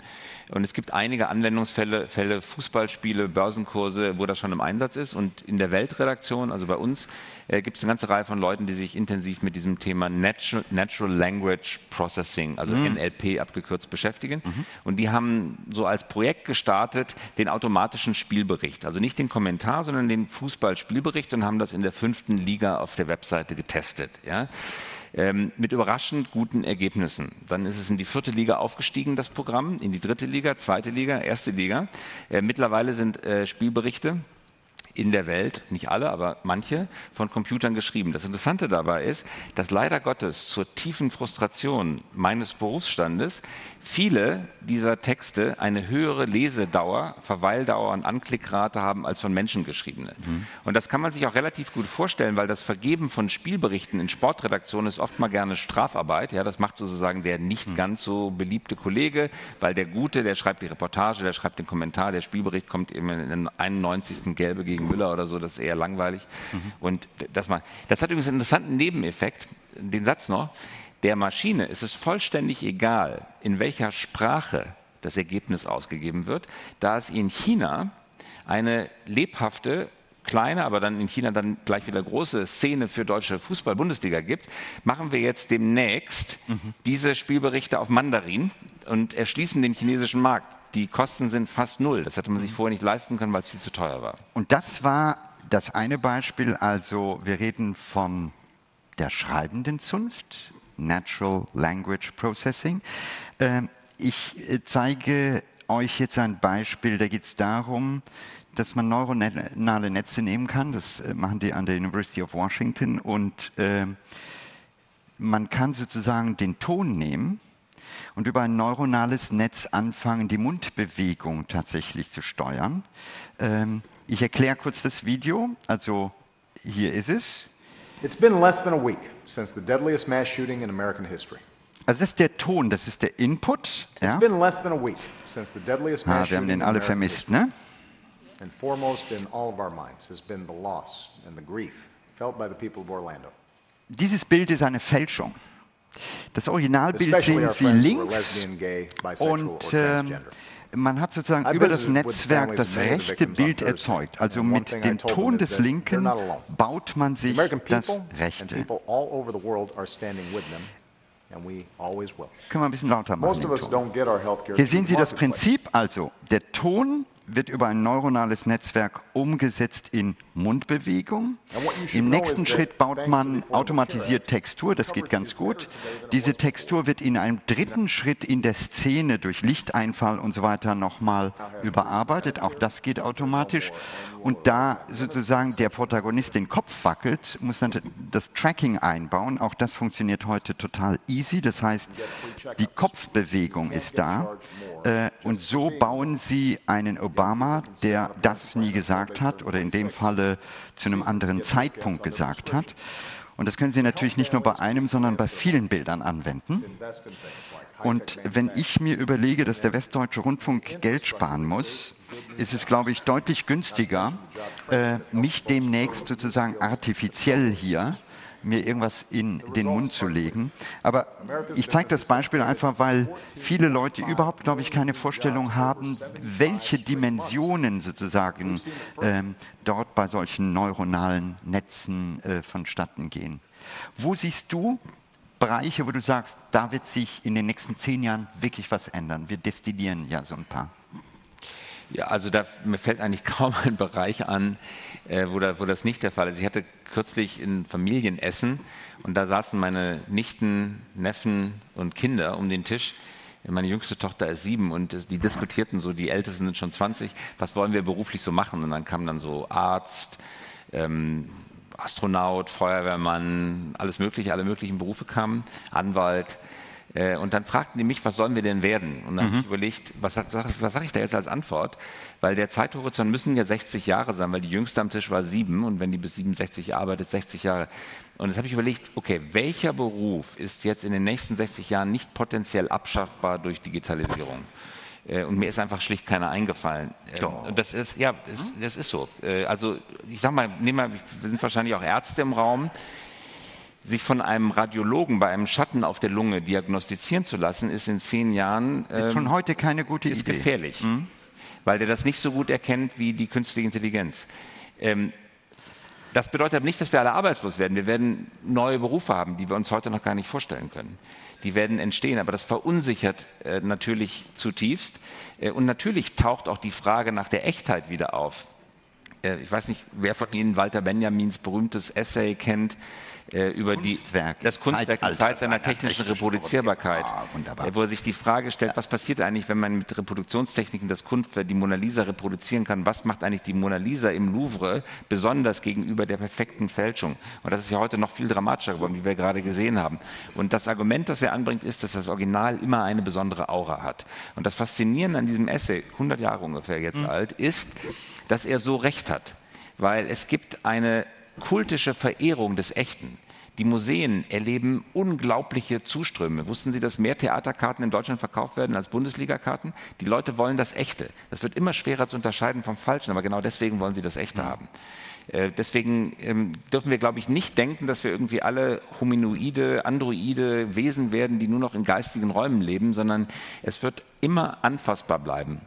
Und es gibt einige Anwendungsfälle, Fälle, Fußballspiele, Börsenkurse, wo das schon im Einsatz ist. Und in der Weltredaktion, also bei uns, äh, gibt es eine ganze Reihe von Leuten, die sich intensiv mit diesem Thema Natural, Natural Language Processing, also mhm. NLP abgekürzt, beschäftigen. Mhm. Und die haben so als Projekt gestartet den automatischen Spielbericht. Also nicht den Kommentar, sondern den Fußballspielbericht und haben das in der fünften Liga auf der Webseite getestet. Ja ähm, mit überraschend guten Ergebnissen. Dann ist es in die vierte Liga aufgestiegen, das Programm, in die dritte Liga, zweite Liga, erste Liga. Äh, mittlerweile sind äh, Spielberichte in der Welt, nicht alle, aber manche, von Computern geschrieben. Das Interessante dabei ist, dass leider Gottes zur tiefen Frustration meines Berufsstandes viele dieser Texte eine höhere Lesedauer, Verweildauer und Anklickrate haben als von Menschen geschriebene. Mhm. Und das kann man sich auch relativ gut vorstellen, weil das Vergeben von Spielberichten in Sportredaktionen ist oft mal gerne Strafarbeit. Ja, das macht sozusagen der nicht mhm. ganz so beliebte Kollege, weil der Gute, der schreibt die Reportage, der schreibt den Kommentar, der Spielbericht kommt eben in den 91. Gelbe gegen Müller oder so, das ist eher langweilig. Mhm. Und das, mal, das hat übrigens einen interessanten Nebeneffekt, den Satz noch. Der Maschine ist es vollständig egal, in welcher Sprache das Ergebnis ausgegeben wird, da es in China eine lebhafte kleine, aber dann in China dann gleich wieder große Szene für deutsche Fußball-Bundesliga gibt, machen wir jetzt demnächst mhm. diese Spielberichte auf Mandarin und erschließen den chinesischen Markt. Die Kosten sind fast null. Das hätte man sich vorher nicht leisten können, weil es viel zu teuer war. Und das war das eine Beispiel. Also wir reden von der schreibenden Zunft, Natural Language Processing. Ähm, ich äh, zeige euch jetzt ein Beispiel, da geht es darum, dass man neuronale Netze nehmen kann. Das äh, machen die an der University of Washington. Und äh, man kann sozusagen den Ton nehmen und über ein neuronales Netz anfangen, die Mundbewegung tatsächlich zu steuern. Ähm, ich erkläre kurz das Video. Also hier ist es. It's been less than a week since the deadliest mass shooting in American history. Also das ist der Ton, das ist der Input. It's Ja? been less than a week since the deadliest Ah, mass wir haben shooting den in alle American vermisst, ne? history. And foremost in all of our minds has been the loss and the grief felt by the people of Orlando. Dieses Bild ist eine Fälschung. Das Originalbild sehen Sie links lesbian, gay, bisexual or und transgender. Man hat sozusagen über das Netzwerk das rechte Bild erzeugt. Also mit dem Ton des Linken baut man sich das Rechte. Können wir ein bisschen lauter machen. Most den of us Ton. don't get our healthcare Hier sehen Sie das. Prinzip, also der Ton wird über ein neuronales Netzwerk umgesetzt in Mundbewegung. Im nächsten Schritt baut man automatisiert Textur, das geht ganz gut. Diese Textur wird in einem dritten Schritt in der Szene durch Lichteinfall und so weiter nochmal überarbeitet. Auch das geht automatisch. Und da sozusagen der Protagonist den Kopf wackelt, muss dann das Tracking einbauen. Auch das funktioniert heute total easy. Das heißt, die Kopfbewegung ist da. Äh, Und so bauen Sie einen Obama, der das nie gesagt hat oder in dem Falle zu einem anderen Zeitpunkt gesagt hat. Und das können Sie natürlich nicht nur bei einem, sondern bei vielen Bildern anwenden. Und wenn ich mir überlege, dass der Westdeutsche Rundfunk Geld sparen muss, ist es, glaube ich, deutlich günstiger, äh, mich demnächst sozusagen artifiziell hier mir irgendwas in den Mund zu legen. Aber ich zeige das Beispiel einfach, weil viele Leute überhaupt, glaube ich, keine Vorstellung haben, welche Dimensionen sozusagen ähm, dort bei solchen neuronalen Netzen äh, vonstatten gehen. Wo siehst du Bereiche, wo du sagst, da wird sich in den nächsten zehn Jahren wirklich was ändern? Wir destillieren ja so ein paar. Ja, also da, mir fällt eigentlich kaum ein Bereich an, äh, wo, da, wo das nicht der Fall ist. Ich hatte kürzlich in Familienessen und da saßen meine Nichten, Neffen und Kinder um den Tisch. Meine jüngste Tochter ist sieben und äh, die diskutierten so, die Ältesten sind schon 20, was wollen wir beruflich so machen? Und dann kam dann so Arzt, ähm, Astronaut, Feuerwehrmann, alles mögliche, alle möglichen Berufe kamen, Anwalt. Äh, und dann fragten die mich, was sollen wir denn werden? Und dann habe ich überlegt, was, was sage ich da jetzt als Antwort? Weil der Zeithorizont müssen ja 60 Jahre sein, weil die jüngste am Tisch war sieben und wenn die bis 67 arbeitet, 60 Jahre. Und jetzt habe ich überlegt, okay, welcher Beruf ist jetzt in den nächsten 60 Jahren nicht potenziell abschaffbar durch Digitalisierung? Äh, Und mir ist einfach schlicht keiner eingefallen. Äh, Und das ist, ja, das, das ist so. Äh, Also, ich sag mal, nehmen wir, wir sind wahrscheinlich auch Ärzte im Raum sich von einem Radiologen bei einem Schatten auf der Lunge diagnostizieren zu lassen, ist in zehn Jahren Ist ähm, schon heute keine gute ist Idee. gefährlich, weil der das nicht so gut erkennt wie die künstliche Intelligenz. Ähm, das bedeutet aber nicht, dass wir alle arbeitslos werden. Wir werden neue Berufe haben, die wir uns heute noch gar nicht vorstellen können. Die werden entstehen, aber das verunsichert äh, natürlich zutiefst. Äh, und natürlich taucht auch die Frage nach der Echtheit wieder auf. Äh, ich weiß nicht, wer von Ihnen Walter Benjamins berühmtes Essay kennt äh, über Kunstwerk, die, das Kunstwerk Zeitalter die Zeit seiner technischen Reproduzierbarkeit, Ah, wo er sich die Frage stellt, was passiert eigentlich, wenn man mit Reproduktionstechniken das Kunstwerk, die Mona Lisa reproduzieren kann? Was macht eigentlich die Mona Lisa im Louvre besonders gegenüber der perfekten Fälschung? Und das ist ja heute noch viel dramatischer geworden, wie wir gerade gesehen haben. Und das Argument, das er anbringt, ist, dass das Original immer eine besondere Aura hat. Und das Faszinierende an diesem Essay, 100 Jahre ungefähr jetzt alt, ist, dass er so recht hat. Weil es gibt eine kultische Verehrung des Echten. Die Museen erleben unglaubliche Zuströme. Wussten Sie, dass mehr Theaterkarten in Deutschland verkauft werden als Bundesligakarten? Die Leute wollen das Echte. Das wird immer schwerer zu unterscheiden vom Falschen, aber genau deswegen wollen sie das Echte haben. Äh, Deswegen ähm, dürfen wir, glaube ich, nicht denken, dass wir irgendwie alle hominoide, androide Wesen werden, die nur noch in geistigen Räumen leben, sondern es wird immer anfassbar bleiben.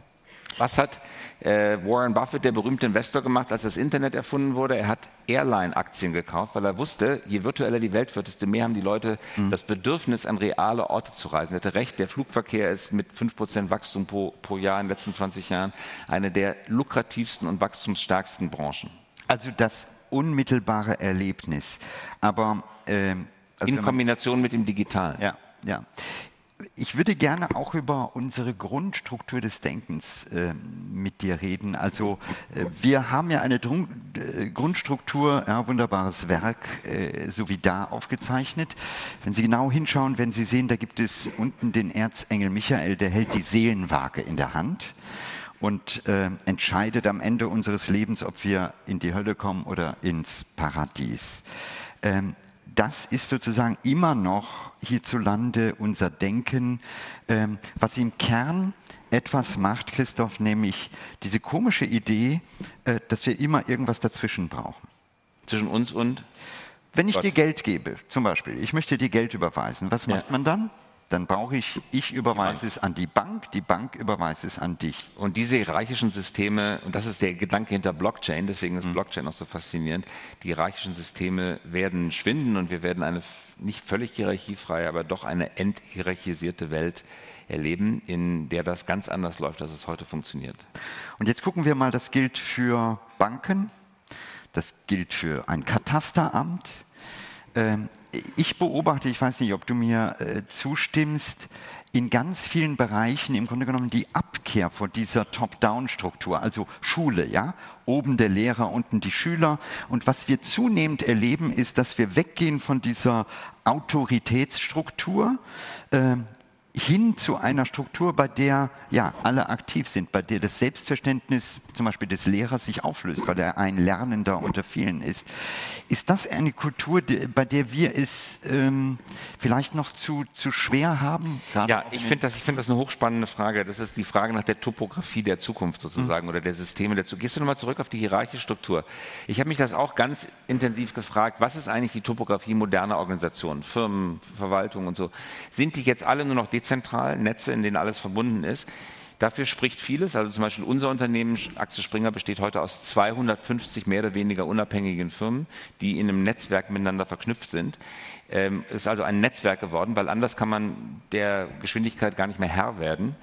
Was hat äh, Warren Buffett, der berühmte Investor, gemacht, als das Internet erfunden wurde? Er hat Airline-Aktien gekauft, weil er wusste, je virtueller die Welt wird, desto mehr haben die Leute das Bedürfnis, an reale Orte zu reisen. Er hatte recht, der Flugverkehr ist mit 5% Wachstum pro, pro Jahr in den letzten 20 Jahren eine der lukrativsten und wachstumsstärksten Branchen. Also das unmittelbare Erlebnis. Aber ähm, also In Kombination mit dem Digitalen. Ja, ja. Ich würde gerne auch über unsere Grundstruktur des Denkens äh, mit dir reden. Also äh, wir haben ja eine Drun äh, Grundstruktur, ja, wunderbares Werk, äh, so wie da aufgezeichnet. Wenn Sie genau hinschauen, werden Sie sehen, da gibt es unten den Erzengel Michael, der hält die Seelenwaage in der Hand und äh, entscheidet am Ende unseres Lebens, ob wir in die Hölle kommen oder ins Paradies. Ähm, das ist sozusagen immer noch hierzulande unser Denken, ähm, was im Kern etwas macht, Christoph, nämlich diese komische Idee, äh, dass wir immer irgendwas dazwischen brauchen. Zwischen uns und? Wenn ich Gott. dir Geld gebe, zum Beispiel, ich möchte dir Geld überweisen, was macht ja. man dann? Dann brauche ich, ich überweise es an die Bank, die Bank überweist es an dich. Und diese hierarchischen Systeme, und das ist der Gedanke hinter Blockchain, deswegen ist mhm. Blockchain auch so faszinierend, die hierarchischen Systeme werden schwinden und wir werden eine nicht völlig hierarchiefreie, aber doch eine enthierarchisierte Welt erleben, in der das ganz anders läuft, als es heute funktioniert. Und jetzt gucken wir mal, das gilt für Banken, das gilt für ein Katasteramt, ich beobachte, ich weiß nicht, ob du mir äh, zustimmst, in ganz vielen Bereichen im Grunde genommen die Abkehr von dieser Top-Down-Struktur, also Schule, ja, oben der Lehrer, unten die Schüler. Und was wir zunehmend erleben, ist, dass wir weggehen von dieser Autoritätsstruktur, äh, hin zu einer Struktur, bei der ja alle aktiv sind, bei der das Selbstverständnis zum Beispiel des Lehrers sich auflöst, weil er ein Lernender unter vielen ist. Ist das eine Kultur, bei der wir es ähm, vielleicht noch zu, zu schwer haben? Ja, ich finde das, find das eine hochspannende Frage. Das ist die Frage nach der Topografie der Zukunft sozusagen mhm. oder der Systeme Zukunft. Gehst du nochmal zurück auf die hierarchische Struktur? Ich habe mich das auch ganz intensiv gefragt. Was ist eigentlich die Topografie moderner Organisationen, Firmen, Verwaltungen und so? Sind die jetzt alle nur noch dezentralen Netze, in denen alles verbunden ist? Dafür spricht vieles. Also zum Beispiel unser Unternehmen, Axel Springer, besteht heute aus 250 mehr oder weniger unabhängigen Firmen, die in einem Netzwerk miteinander verknüpft sind. Ähm, ist also ein Netzwerk geworden, weil anders kann man der Geschwindigkeit gar nicht mehr Herr werden.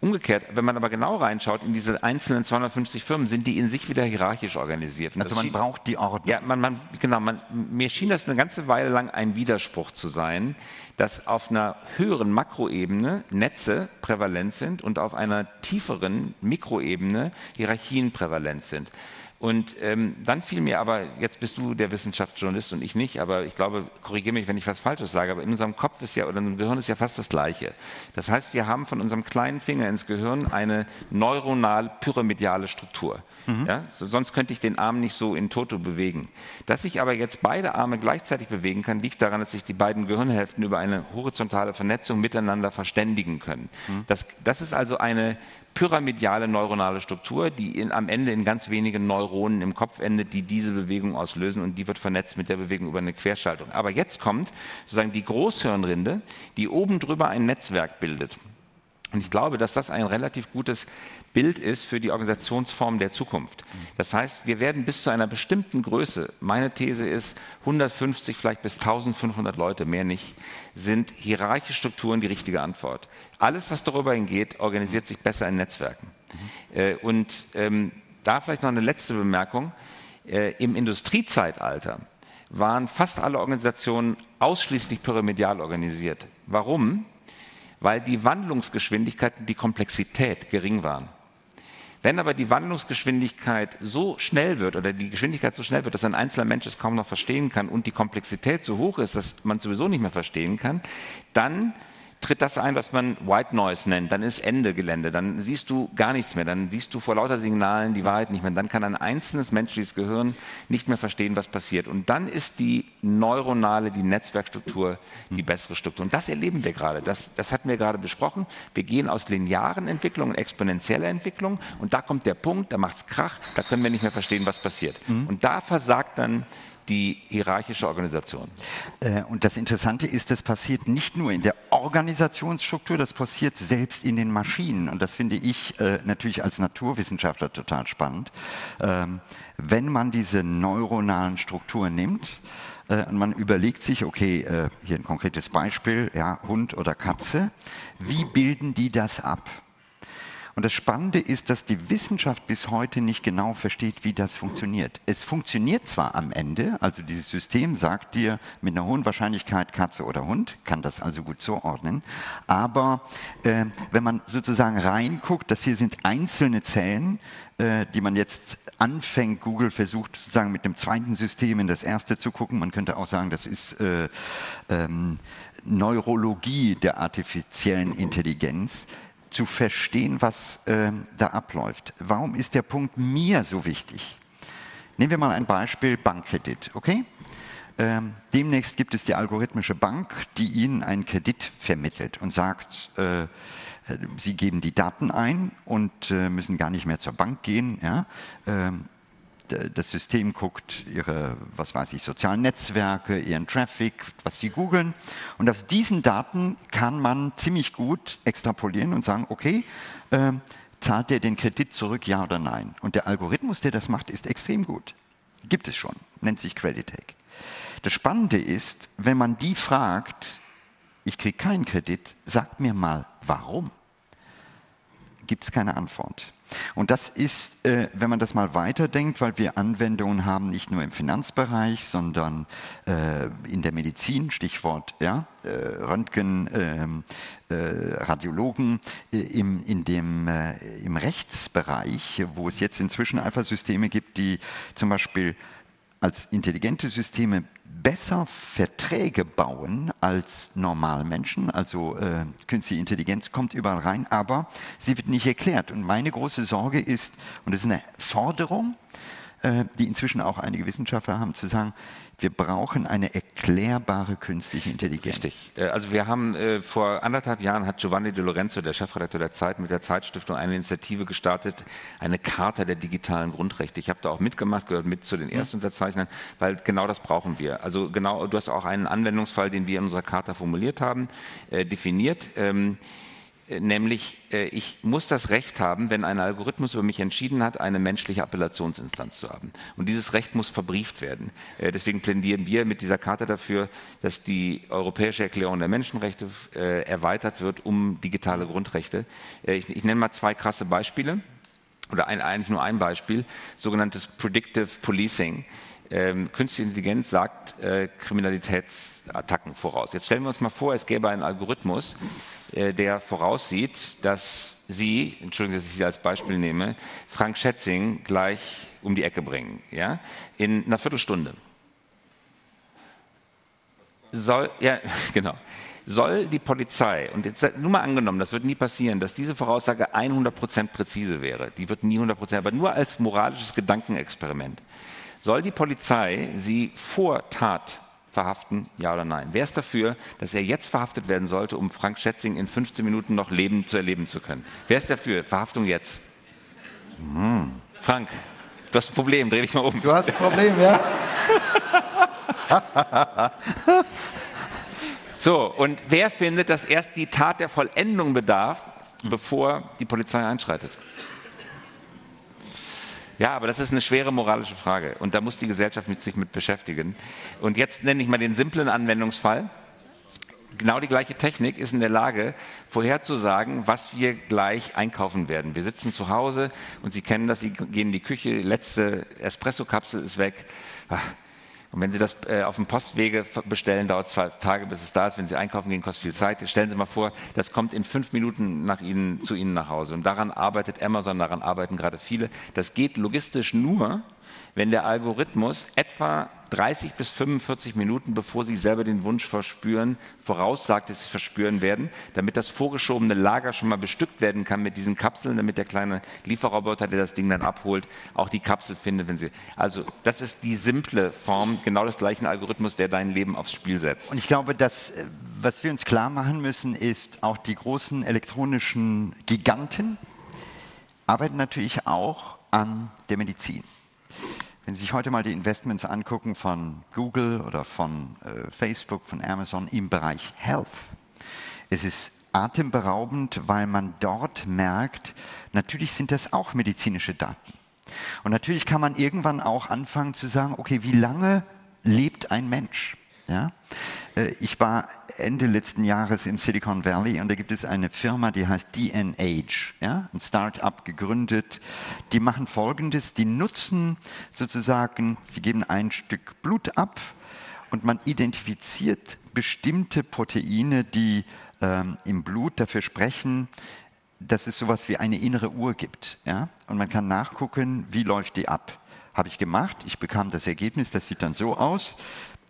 Umgekehrt, wenn man aber genau reinschaut in diese einzelnen 250 Firmen, sind die in sich wieder hierarchisch organisiert. Und also man braucht die Ordnung. Ja, man, man, genau. Man, mir schien das eine ganze Weile lang ein Widerspruch zu sein, dass auf einer höheren Makroebene Netze prävalent sind und auf einer tieferen Mikroebene Hierarchien prävalent sind. Und ähm, dann fiel mir aber, jetzt bist du der Wissenschaftsjournalist und ich nicht, aber ich glaube, korrigiere mich, wenn ich was Falsches sage, aber in unserem Kopf ist ja, oder in unserem Gehirn ist ja fast das Gleiche. Das heißt, wir haben von unserem kleinen Finger ins Gehirn eine neuronal pyramidiale Struktur. Mhm. Ja? So, sonst könnte ich den Arm nicht so in Toto bewegen. Dass ich aber jetzt beide Arme gleichzeitig bewegen kann, liegt daran, dass sich die beiden Gehirnhälften über eine horizontale Vernetzung miteinander verständigen können. Mhm. Das, das ist also eine pyramidale neuronale Struktur, die in, am Ende in ganz wenigen Neuronen im Kopf endet, die diese Bewegung auslösen und die wird vernetzt mit der Bewegung über eine Querschaltung. Aber jetzt kommt sozusagen die Großhirnrinde, die oben drüber ein Netzwerk bildet. Und ich glaube, dass das ein relativ gutes Bild ist für die Organisationsform der Zukunft. Das heißt, wir werden bis zu einer bestimmten Größe, meine These ist 150, vielleicht bis 1500 Leute, mehr nicht, sind hierarchische Strukturen die richtige Antwort. Alles, was darüber hingeht, organisiert sich besser in Netzwerken. Mhm. und ähm, da vielleicht noch eine letzte Bemerkung. Äh, Im Industriezeitalter waren fast alle Organisationen ausschließlich pyramidal organisiert. Warum? weil die Wandlungsgeschwindigkeit und die Komplexität gering waren. Wenn aber die Wandlungsgeschwindigkeit so schnell wird oder die Geschwindigkeit so schnell wird, dass ein einzelner Mensch es kaum noch verstehen kann und die Komplexität so hoch ist, dass man es sowieso nicht mehr verstehen kann, dann tritt das ein, was man White Noise nennt. Dann ist Ende Gelände. Dann siehst du gar nichts mehr. Dann siehst du vor lauter Signalen die Wahrheit nicht mehr. Dann kann ein einzelnes menschliches Gehirn nicht mehr verstehen, was passiert. Und dann ist die neuronale, die Netzwerkstruktur die bessere Struktur. Und das erleben wir gerade. Das, das hatten wir gerade besprochen. Wir gehen aus linearen Entwicklungen, exponentieller Entwicklung. Und da kommt der Punkt, da macht es Krach, da können wir nicht mehr verstehen, was passiert. Mhm. Und da versagt dann die hierarchische Organisation. Äh, und das Interessante ist, das passiert nicht nur in der Organisationsstruktur, das passiert selbst in den Maschinen. Und das finde ich äh, natürlich als Naturwissenschaftler total spannend. Ähm, wenn man diese neuronalen Strukturen nimmt, äh, und man überlegt sich, okay, hier ein konkretes Beispiel, ja, Hund oder Katze, wie bilden die das ab? Und das Spannende ist, dass die Wissenschaft bis heute nicht genau versteht, wie das funktioniert. Es funktioniert zwar am Ende, also dieses System sagt dir mit einer hohen Wahrscheinlichkeit Katze oder Hund, kann das also gut zuordnen, aber äh, wenn man sozusagen reinguckt, das hier sind einzelne Zellen, äh, die man jetzt anfängt, Google versucht sozusagen mit einem zweiten System in das erste zu gucken. Man könnte auch sagen, das ist äh, ähm, Neurologie der artifiziellen Intelligenz zu verstehen, was äh, da abläuft. Warum ist der Punkt mir so wichtig? Nehmen wir mal ein Beispiel Bankkredit, okay? Ähm, demnächst gibt es die algorithmische Bank, die Ihnen einen Kredit vermittelt und sagt, äh, Sie geben die Daten ein und äh, müssen gar nicht mehr zur Bank gehen. Ja? Ähm, das System guckt Ihre, was weiß ich, sozialen Netzwerke, Ihren Traffic, was Sie googeln. Und aus diesen Daten kann man ziemlich gut extrapolieren und sagen, okay, äh, zahlt der den Kredit zurück, ja oder nein? Und der Algorithmus, der das macht, ist extrem gut. Gibt es schon, nennt sich Credit Das Spannende ist, wenn man die fragt, ich kriege keinen Kredit, sagt mir mal, warum? Gibt es keine Antwort. Und das ist, äh, wenn man das mal weiterdenkt, weil wir Anwendungen haben, nicht nur im Finanzbereich, sondern äh, in der Medizin, Stichwort ja, äh, Röntgen, ähm, äh, Radiologen, äh, im, in dem, äh, im Rechtsbereich, wo es jetzt inzwischen einfach Systeme gibt, die zum Beispiel als intelligente Systeme besser Verträge bauen als Normalmenschen. Also äh, künstliche Intelligenz kommt überall rein, aber sie wird nicht erklärt. Und meine große Sorge ist, und das ist eine Forderung, die inzwischen auch einige Wissenschaftler haben, zu sagen, wir brauchen eine erklärbare künstliche Intelligenz. Richtig. Äh, also wir haben äh, vor anderthalb Jahren hat Giovanni De Lorenzo, der Chefredakteur der Zeit, mit der Zeitstiftung eine Initiative gestartet, eine Charta der digitalen Grundrechte. Ich habe da auch mitgemacht, gehört mit zu den ersten Unterzeichnern, weil genau das brauchen wir. Also genau, du hast auch einen Anwendungsfall, den wir in unserer Charta formuliert haben, äh, definiert. Nämlich äh, ich muss das Recht haben, wenn ein Algorithmus über mich entschieden hat, eine menschliche Appellationsinstanz zu haben. Und dieses Recht muss verbrieft werden. Äh, deswegen plädieren wir mit dieser Karte dafür, dass die Europäische Erklärung der Menschenrechte äh, erweitert wird um digitale Grundrechte. Ich, ich nenne mal zwei krasse Beispiele oder ein, eigentlich nur ein Beispiel, sogenanntes Predictive Policing ähm, künstliche Intelligenz sagt äh, Kriminalitätsattacken voraus. Jetzt stellen wir uns mal vor, es gäbe einen Algorithmus, äh, der voraussieht, dass Sie, Entschuldigung, dass ich Sie als Beispiel nehme, Frank Schätzing gleich um die Ecke bringen, ja, in einer Viertelstunde. Soll, ja, genau soll die Polizei, und jetzt nur mal angenommen, das wird nie passieren, dass diese Voraussage 100% präzise wäre, die wird nie 100%, aber nur als moralisches Gedankenexperiment, soll die Polizei sie vor Tat verhaften, ja oder nein? Wer ist dafür, dass er jetzt verhaftet werden sollte, um Frank Schätzing in 15 Minuten noch leben zu erleben zu können? Wer ist dafür? Verhaftung jetzt. Hm. Frank, du hast ein Problem, dreh dich mal um. Du hast ein Problem, ja? so, und wer findet, dass erst die Tat der Vollendung bedarf, bevor die Polizei einschreitet? Ja, aber das ist eine schwere moralische Frage und da muss die Gesellschaft mit sich mit beschäftigen. Und jetzt nenne ich mal den simplen Anwendungsfall. Genau die gleiche Technik ist in der Lage, vorherzusagen, was wir gleich einkaufen werden. Wir sitzen zu Hause und Sie kennen das, Sie gehen in die Küche, letzte Espresso-Kapsel ist weg. Ach, und wenn Sie das äh, auf dem Postwege bestellen, dauert zwei Tage, bis es da ist. Wenn Sie einkaufen gehen, kostet viel Zeit. Stellen Sie mal vor, das kommt in fünf Minuten nach Ihnen, zu Ihnen nach Hause. Und daran arbeitet Amazon, daran arbeiten gerade viele. Das geht logistisch nur, wenn der Algorithmus etwa 30 bis 45 Minuten, bevor sie selber den Wunsch verspüren, voraussagt, dass sie verspüren werden, damit das vorgeschobene Lager schon mal bestückt werden kann mit diesen Kapseln, damit der kleine Lieferroboter, der das Ding dann abholt, auch die Kapsel findet, wenn sie. Also, das ist die simple Form, genau des gleichen Algorithmus, der dein Leben aufs Spiel setzt. Und ich glaube, dass, äh, was wir uns klar machen müssen, ist, auch die großen elektronischen Giganten arbeiten natürlich auch an der Medizin. Wenn Sie sich heute mal die Investments angucken von Google oder von äh, Facebook, von Amazon im Bereich Health, es ist atemberaubend, weil man dort merkt, natürlich sind das auch medizinische Daten. Und natürlich kann man irgendwann auch anfangen zu sagen, okay, wie lange lebt ein Mensch? Ja? Äh, ich war Ende letzten Jahres im Silicon Valley und da gibt es eine Firma, die heißt DNH, ja? ein Start-up gegründet. Die machen Folgendes, die nutzen sozusagen, sie geben ein Stück Blut ab und man identifiziert bestimmte Proteine, die ähm, im Blut dafür sprechen, dass es sowas wie eine innere Uhr gibt. Ja? Und man kann nachgucken, wie läuft die ab. Habe ich gemacht, ich bekam das Ergebnis, das sieht dann so aus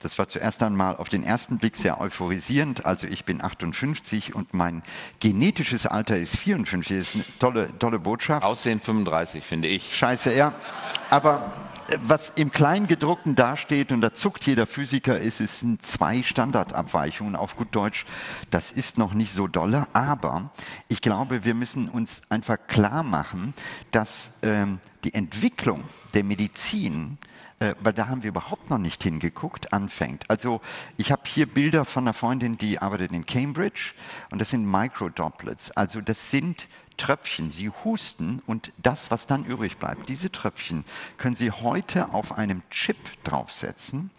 Das war zuerst einmal auf den ersten Blick sehr euphorisierend. Also ich bin 58 und mein genetisches Alter ist 54. Das ist eine tolle, tolle Botschaft. Aussehen 35, finde ich. Scheiße, ja. Aber äh, was im Kleingedruckten dasteht, und da zuckt jeder Physiker, ist, es sind zwei Standardabweichungen auf gut Deutsch. Das ist noch nicht so dolle, aber ich glaube, wir müssen uns einfach klar machen, dass ähm, die Entwicklung der Medizin äh, weil da haben wir überhaupt noch nicht hingeguckt, anfängt. Also ich habe hier Bilder von einer Freundin, die arbeitet in Cambridge und das sind Microdroplets. Also das sind Tröpfchen, Sie husten und das, was dann übrig bleibt, diese Tröpfchen können Sie heute auf einem Chip draufsetzen.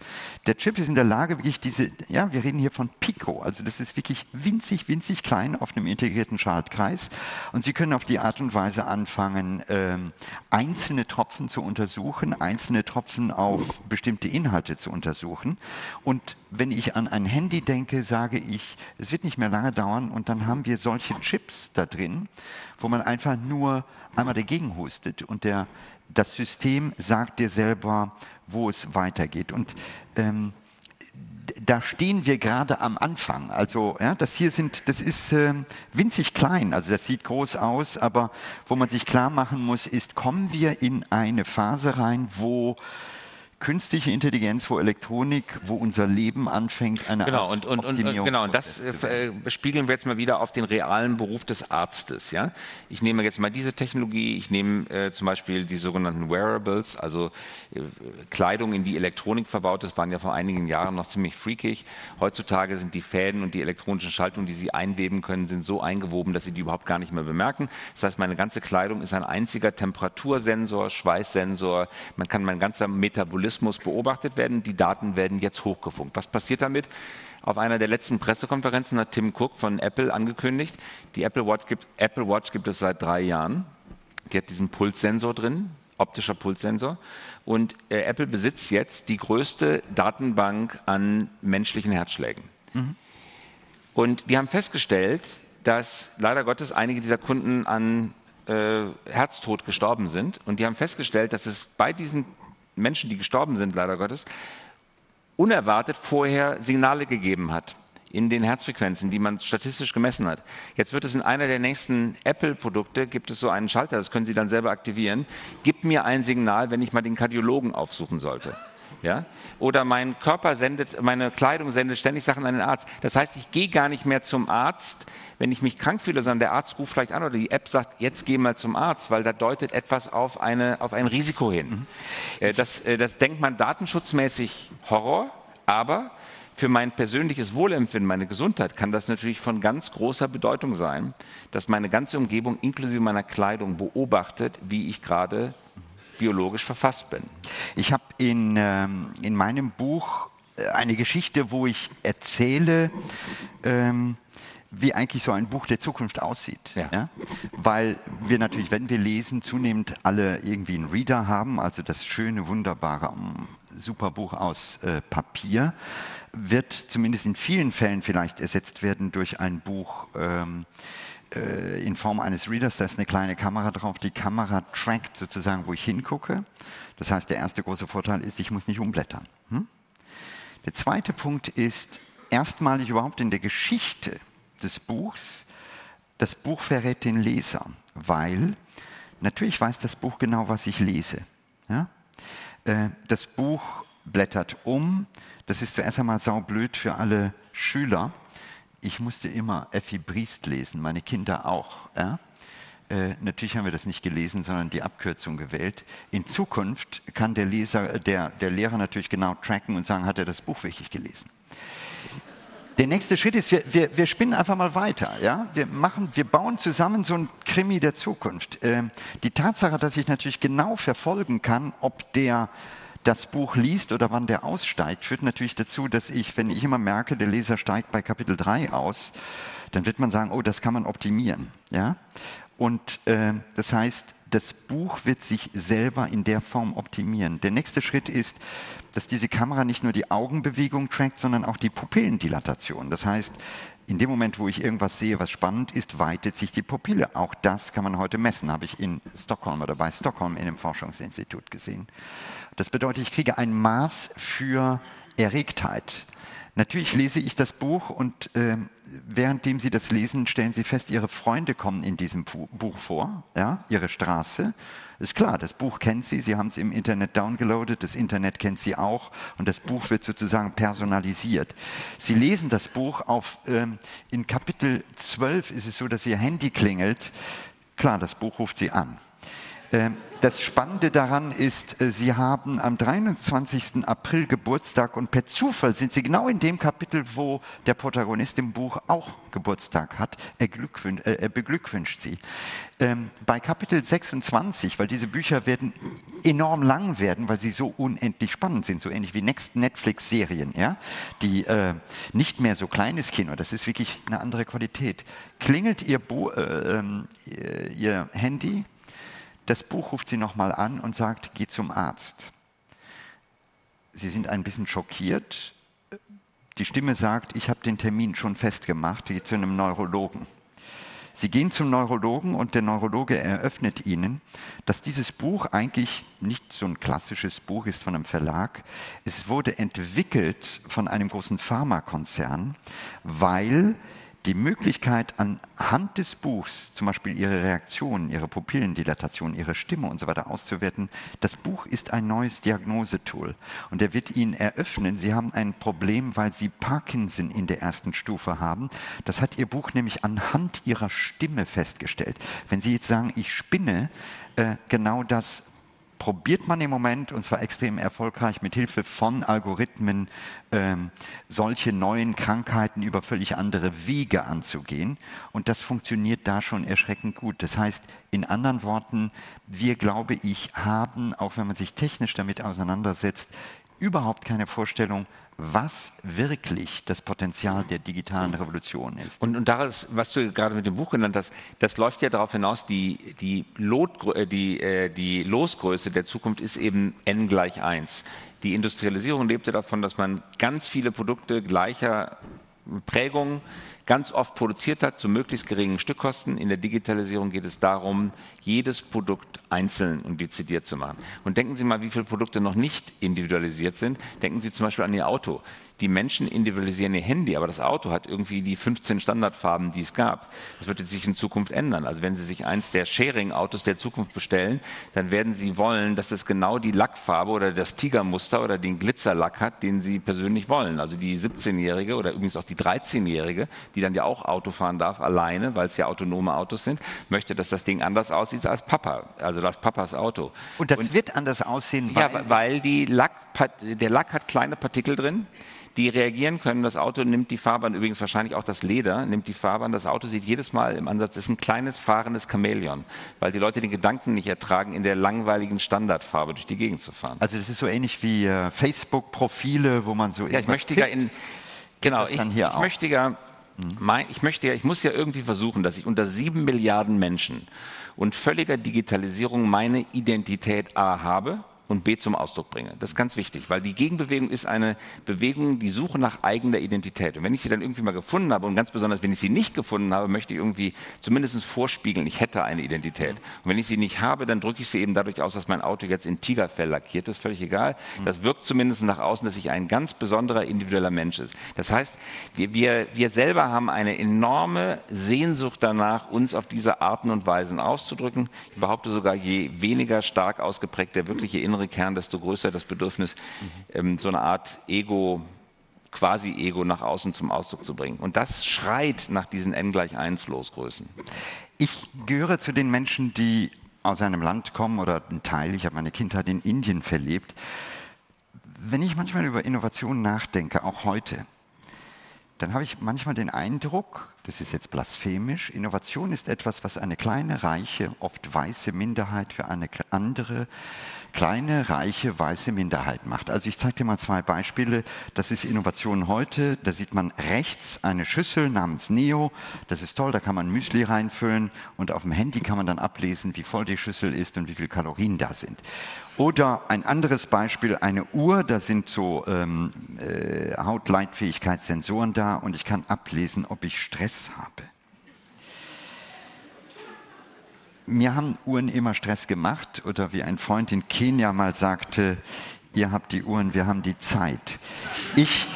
Der Chip ist in der Lage, wirklich diese, ja, wir reden hier von Pico, also das ist wirklich winzig, winzig klein auf einem integrierten Schaltkreis. Und Sie können auf die Art und Weise anfangen, ähm, einzelne Tropfen zu untersuchen, einzelne Tropfen auf bestimmte Inhalte zu untersuchen. Und wenn ich an ein Handy denke, sage ich, es wird nicht mehr lange dauern und dann haben wir solche Chips da drin, wo man einfach nur einmal dagegen hustet und der, das System sagt dir selber, wo es weitergeht. Und ähm, da stehen wir gerade am Anfang. Also ja, das hier sind, das ist äh, winzig klein. Also das sieht groß aus, aber wo man sich klar machen muss, ist, kommen wir in eine Phase rein, wo künstliche Intelligenz, wo Elektronik, wo unser Leben anfängt, eine genau, und, und, und, genau, und das äh, spiegeln wir jetzt mal wieder auf den realen Beruf des Arztes. Ja? Ich nehme jetzt mal diese Technologie, ich nehme äh, zum Beispiel die sogenannten Wearables, also äh, Kleidung, in die Elektronik verbaut ist, waren ja vor einigen Jahren noch ziemlich freakig. Heutzutage sind die Fäden und die elektronischen Schaltungen, die sie einweben können, sind so eingewoben, dass sie die überhaupt gar nicht mehr bemerken. Das heißt, meine ganze Kleidung ist ein einziger Temperatursensor, Schweißsensor, man kann mein ganzer Metabolismus Mechanismus beobachtet werden. Die Daten werden jetzt hochgefunkt. Was passiert damit? Auf einer der letzten Pressekonferenzen hat Tim Cook von Apple angekündigt, die Apple Watch gibt, Apple Watch gibt es seit drei Jahren. Die hat diesen Pulssensor drin, optischer Pulssensor. Und äh, Apple besitzt jetzt die größte Datenbank an menschlichen Herzschlägen. Mhm. Und die haben festgestellt, dass leider Gottes einige dieser Kunden an äh, Herztod gestorben sind. Und die haben festgestellt, dass es bei diesen Menschen, die gestorben sind, leider Gottes, unerwartet vorher Signale gegeben hat in den Herzfrequenzen, die man statistisch gemessen hat. Jetzt wird es in einer der nächsten Apple-Produkte, gibt es so einen Schalter, das können Sie dann selber aktivieren, gib mir ein Signal, wenn ich mal den Kardiologen aufsuchen sollte. Ja? Oder mein Körper sendet, meine Kleidung sendet ständig Sachen an den Arzt. Das heißt, ich gehe gar nicht mehr zum Arzt, wenn ich mich krank fühle, sondern der Arzt ruft vielleicht an oder die App sagt, jetzt geh mal zum Arzt, weil da deutet etwas auf, eine, auf ein Risiko hin. Mhm. Äh, das, äh, das denkt man datenschutzmäßig Horror, aber für mein persönliches Wohlempfinden, meine Gesundheit kann das natürlich von ganz großer Bedeutung sein, dass meine ganze Umgebung inklusive meiner Kleidung beobachtet, wie ich gerade biologisch verfasst bin. Ich habe in, ähm, in meinem Buch äh, eine Geschichte, wo ich erzähle, ähm, wie eigentlich so ein Buch der Zukunft aussieht. Ja. ja. Weil wir natürlich, wenn wir lesen, zunehmend alle irgendwie einen Reader haben, also das schöne, wunderbare, um, super Buch aus äh, Papier, wird zumindest in vielen Fällen vielleicht ersetzt werden durch ein Buch, ähm, äh, in Form eines Readers, da ist eine kleine Kamera drauf. Die Kamera trackt sozusagen, wo ich hingucke. Das heißt, der erste große Vorteil ist, ich muss nicht umblättern. Hm? Der zweite Punkt ist, erstmalig überhaupt in der Geschichte des Buchs, das Buch verrät den Leser, weil natürlich weiß das Buch genau, was ich lese. Ja? Äh, das Buch blättert um. Das ist zuerst einmal saublöd für alle Schüler, ich musste immer Effi Briest lesen, meine Kinder auch. Ja? Äh, natürlich haben wir das nicht gelesen, sondern die Abkürzung gewählt. In Zukunft kann der, Leser, der, der Lehrer natürlich genau tracken und sagen, hat er das Buch wirklich gelesen. Der nächste Schritt ist, wir, wir, wir spinnen einfach mal weiter. Ja? Wir, machen, wir bauen zusammen so ein Krimi der Zukunft. Äh, die Tatsache, dass ich natürlich genau verfolgen kann, ob der das Buch liest oder wann der aussteigt, führt natürlich dazu, dass ich, wenn ich immer merke, der Leser steigt bei Kapitel 3 aus, dann wird man sagen, oh, das kann man optimieren. Ja? Und äh, das heißt, das Buch wird sich selber in der Form optimieren. Der nächste Schritt ist, dass diese Kamera nicht nur die Augenbewegung trackt, sondern auch die Pupillendilatation. Das heißt, in dem Moment, wo ich irgendwas sehe, was spannend ist, weitet sich die Pupille. Auch das kann man heute messen, habe ich in Stockholm oder bei Stockholm in einem Forschungsinstitut gesehen. Das bedeutet, ich kriege ein Maß für Erregtheit. Natürlich lese ich das Buch und äh, währenddem Sie das lesen, stellen Sie fest, Ihre Freunde kommen in diesem Buch vor, ja, Ihre Straße. Ist klar, das Buch kennt Sie, Sie haben es im Internet downgeloadet, das Internet kennt Sie auch und das Buch wird sozusagen personalisiert. Sie lesen das Buch auf, ähm, in Kapitel 12 ist es so, dass Ihr Handy klingelt. Klar, das Buch ruft Sie an. Ähm, das Spannende daran ist, äh, Sie haben am 23. April Geburtstag und per Zufall sind Sie genau in dem Kapitel, wo der Protagonist im Buch auch Geburtstag hat. Er, äh, er beglückwünscht Sie. Ähm, bei Kapitel 26, weil diese Bücher werden enorm lang werden, weil sie so unendlich spannend sind, so ähnlich wie Netflix-Serien, ja, die äh, nicht mehr so kleines Kino, das ist wirklich eine andere Qualität. Klingelt Ihr, Bo äh, ähm, Ihr Handy? Das Buch ruft sie nochmal an und sagt, geh zum Arzt. Sie sind ein bisschen schockiert. Die Stimme sagt, ich habe den Termin schon festgemacht, geh zu einem Neurologen. Sie gehen zum Neurologen und der Neurologe eröffnet Ihnen, dass dieses Buch eigentlich nicht so ein klassisches Buch ist von einem Verlag. Es wurde entwickelt von einem großen Pharmakonzern, weil die Möglichkeit anhand des Buchs, zum Beispiel ihre Reaktionen, ihre Pupillendilatation, ihre Stimme und so weiter auszuwerten, das Buch ist ein neues Diagnosetool und er wird Ihnen eröffnen, Sie haben ein Problem, weil Sie Parkinson in der ersten Stufe haben. Das hat Ihr Buch nämlich anhand Ihrer Stimme festgestellt. Wenn Sie jetzt sagen, ich spinne, äh, genau das probiert man im Moment, und zwar extrem erfolgreich, mit Hilfe von Algorithmen ähm, solche neuen Krankheiten über völlig andere Wege anzugehen. Und das funktioniert da schon erschreckend gut. Das heißt, in anderen Worten, wir, glaube ich, haben, auch wenn man sich technisch damit auseinandersetzt, überhaupt keine Vorstellung, was wirklich das Potenzial der digitalen Revolution ist. Und, und daraus, was du gerade mit dem Buch genannt hast, das läuft ja darauf hinaus, die, die, Lot, äh, die, äh, die Losgröße der Zukunft ist eben n gleich 1. Die Industrialisierung lebte davon, dass man ganz viele Produkte gleicher Prägung ganz oft produziert hat zu möglichst geringen Stückkosten. In der Digitalisierung geht es darum, jedes Produkt einzeln und dezidiert zu machen. Und denken Sie mal, wie viele Produkte noch nicht individualisiert sind. Denken Sie zum Beispiel an Ihr Auto die Menschen individualisieren ihr Handy, aber das Auto hat irgendwie die 15 Standardfarben, die es gab. Das wird sich in Zukunft ändern. Also wenn Sie sich eins der Sharing-Autos der Zukunft bestellen, dann werden Sie wollen, dass es genau die Lackfarbe oder das Tigermuster oder den Glitzerlack hat, den Sie persönlich wollen. Also die 17-Jährige oder übrigens auch die 13-Jährige, die dann ja auch Auto fahren darf, alleine, weil es ja autonome Autos sind, möchte, dass das Ding anders aussieht als Papa, also das Papas Auto. Und das Und, wird anders aussehen, weil, ja, weil die Lack, der Lack hat kleine Partikel drin die reagieren können. Das Auto nimmt die Fahrbahn, übrigens wahrscheinlich auch das Leder, nimmt die Fahrbahn. Das Auto sieht jedes Mal im Ansatz, ist ein kleines fahrendes Chamäleon, weil die Leute den Gedanken nicht ertragen, in der langweiligen Standardfarbe durch die Gegend zu fahren. Also das ist so ähnlich wie äh, Facebook-Profile, wo man so Ja, ich möchte ja in, genau, ich, ich möchte ja, mein, ich möchte ja, ich muss ja irgendwie versuchen, dass ich unter sieben Milliarden Menschen und völliger Digitalisierung meine Identität A habe und B zum Ausdruck bringe. Das ist ganz wichtig, weil die Gegenbewegung ist eine Bewegung, die Suche nach eigener Identität. Und wenn ich sie dann irgendwie mal gefunden habe und ganz besonders, wenn ich sie nicht gefunden habe, möchte ich irgendwie zumindest vorspiegeln, ich hätte eine Identität. Und wenn ich sie nicht habe, dann drücke ich sie eben dadurch aus, dass mein Auto jetzt in Tigerfell lackiert ist, völlig egal. Das wirkt zumindest nach außen, dass ich ein ganz besonderer individueller Mensch ist. Das heißt, wir, wir, wir selber haben eine enorme Sehnsucht danach, uns auf diese Arten und Weisen auszudrücken. Ich behaupte sogar, je weniger stark ausgeprägt der wirkliche innere innere Kern, desto größer das Bedürfnis, mhm. so eine Art Ego, quasi Ego nach außen zum Ausdruck zu bringen. Und das schreit nach diesen n gleich 1 Losgrößen. Ich gehöre zu den Menschen, die aus einem Land kommen oder ein Teil, ich habe meine Kindheit in Indien verlebt. Wenn ich manchmal über Innovation nachdenke, auch heute, dann habe ich manchmal den Eindruck, das ist jetzt blasphemisch, Innovation ist etwas, was eine kleine, reiche, oft weiße Minderheit für eine andere kleine, reiche, weiße Minderheit macht. Also ich zeige dir mal zwei Beispiele. Das ist Innovation heute. Da sieht man rechts eine Schüssel namens Neo. Das ist toll, da kann man Müsli reinfüllen und auf dem Handy kann man dann ablesen, wie voll die Schüssel ist und wie viele Kalorien da sind. Oder ein anderes Beispiel, eine Uhr, da sind so ähm, äh, Hautleitfähigkeitssensoren da und ich kann ablesen, ob ich Stress habe. Mir haben Uhren immer Stress gemacht oder wie ein Freund in Kenia mal sagte, Ihr habt die Uhren, wir haben die Zeit. Ich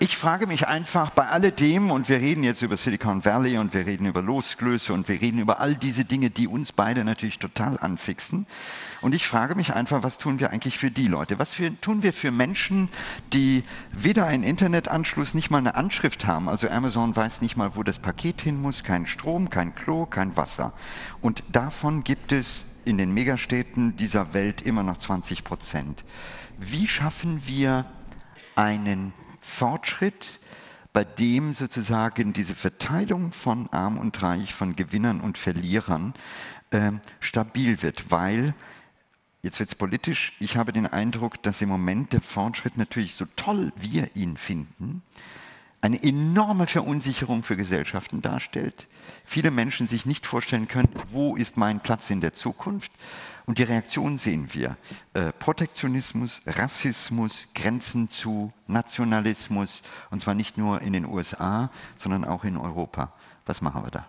ich frage mich einfach bei alledem, und wir reden jetzt über Silicon Valley und wir reden über Losgröße und wir reden über all diese Dinge, die uns beide natürlich total anfixen. Und ich frage mich einfach, was tun wir eigentlich für die Leute? Was für, tun wir für Menschen, die weder einen Internetanschluss, nicht mal eine Anschrift haben? Also Amazon weiß nicht mal, wo das Paket hin muss, kein Strom, kein Klo, kein Wasser. Und davon gibt es in den Megastädten dieser Welt immer noch 20 Prozent. Wie schaffen wir einen Fortschritt, bei dem sozusagen diese Verteilung von Arm und Reich, von Gewinnern und Verlierern äh, stabil wird, weil Jetzt wird es politisch. Ich habe den Eindruck, dass im Moment der Fortschritt natürlich, so toll wir ihn finden, eine enorme Verunsicherung für Gesellschaften darstellt. Viele Menschen sich nicht vorstellen können, wo ist mein Platz in der Zukunft. Und die Reaktion sehen wir. Äh, Protektionismus, Rassismus, Grenzen zu, Nationalismus, und zwar nicht nur in den USA, sondern auch in Europa. Was machen wir da?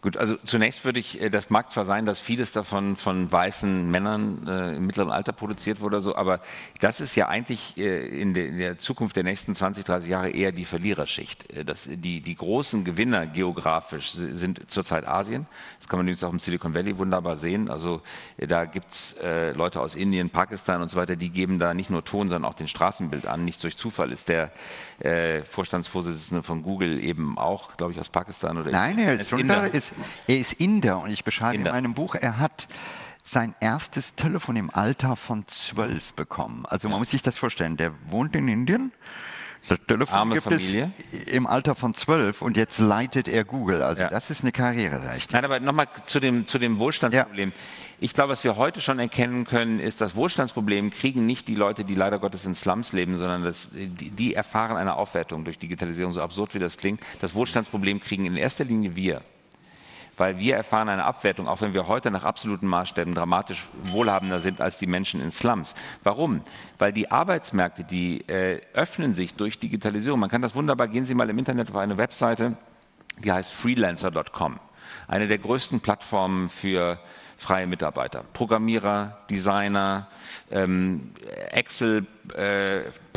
Gut, also zunächst würde ich, äh, das mag zwar sein, dass vieles davon von weißen Männern äh, im mittleren Alter produziert wurde oder so, aber das ist ja eigentlich äh, in, de, in, der Zukunft der nächsten 20, 30 Jahre eher die Verliererschicht. Äh, das, die, die großen Gewinner geografisch sind zurzeit Asien. Das kann man übrigens auch im Silicon Valley wunderbar sehen. Also äh, da gibt's äh, Leute aus Indien, Pakistan und so weiter, die geben da nicht nur Ton, sondern auch den Straßenbild an. Nicht durch Zufall ist der Vorstandsvorsitzende von Google eben auch, glaube ich, aus Pakistan oder Nein, er ist, ist er ist Inder und ich beschreibe Inder. in meinem Buch, er hat sein erstes Telefon im Alter von zwölf bekommen. Also man ja. muss sich das vorstellen, der wohnt in Indien, das Telefon Arme gibt Familie. es im Alter von zwölf und jetzt leitet er Google. Also ja. das ist eine Karriere, recht. Nein, aber nochmal zu dem, zu dem Wohlstandsproblem. Ja. Ich glaube, was wir heute schon erkennen können, ist, das Wohlstandsproblem kriegen nicht die Leute, die leider Gottes in Slums leben, sondern das, die, die erfahren eine Aufwertung durch Digitalisierung, so absurd wie das klingt. Das Wohlstandsproblem kriegen in erster Linie wir weil wir erfahren eine Abwertung, auch wenn wir heute nach absoluten Maßstäben dramatisch wohlhabender sind als die Menschen in Slums. Warum? Weil die Arbeitsmärkte, die äh, öffnen sich durch Digitalisierung. Man kann das wunderbar, gehen Sie mal im Internet auf eine Webseite, die heißt freelancer.com. Eine der größten Plattformen für freie Mitarbeiter. Programmierer, Designer, ähm, Excel,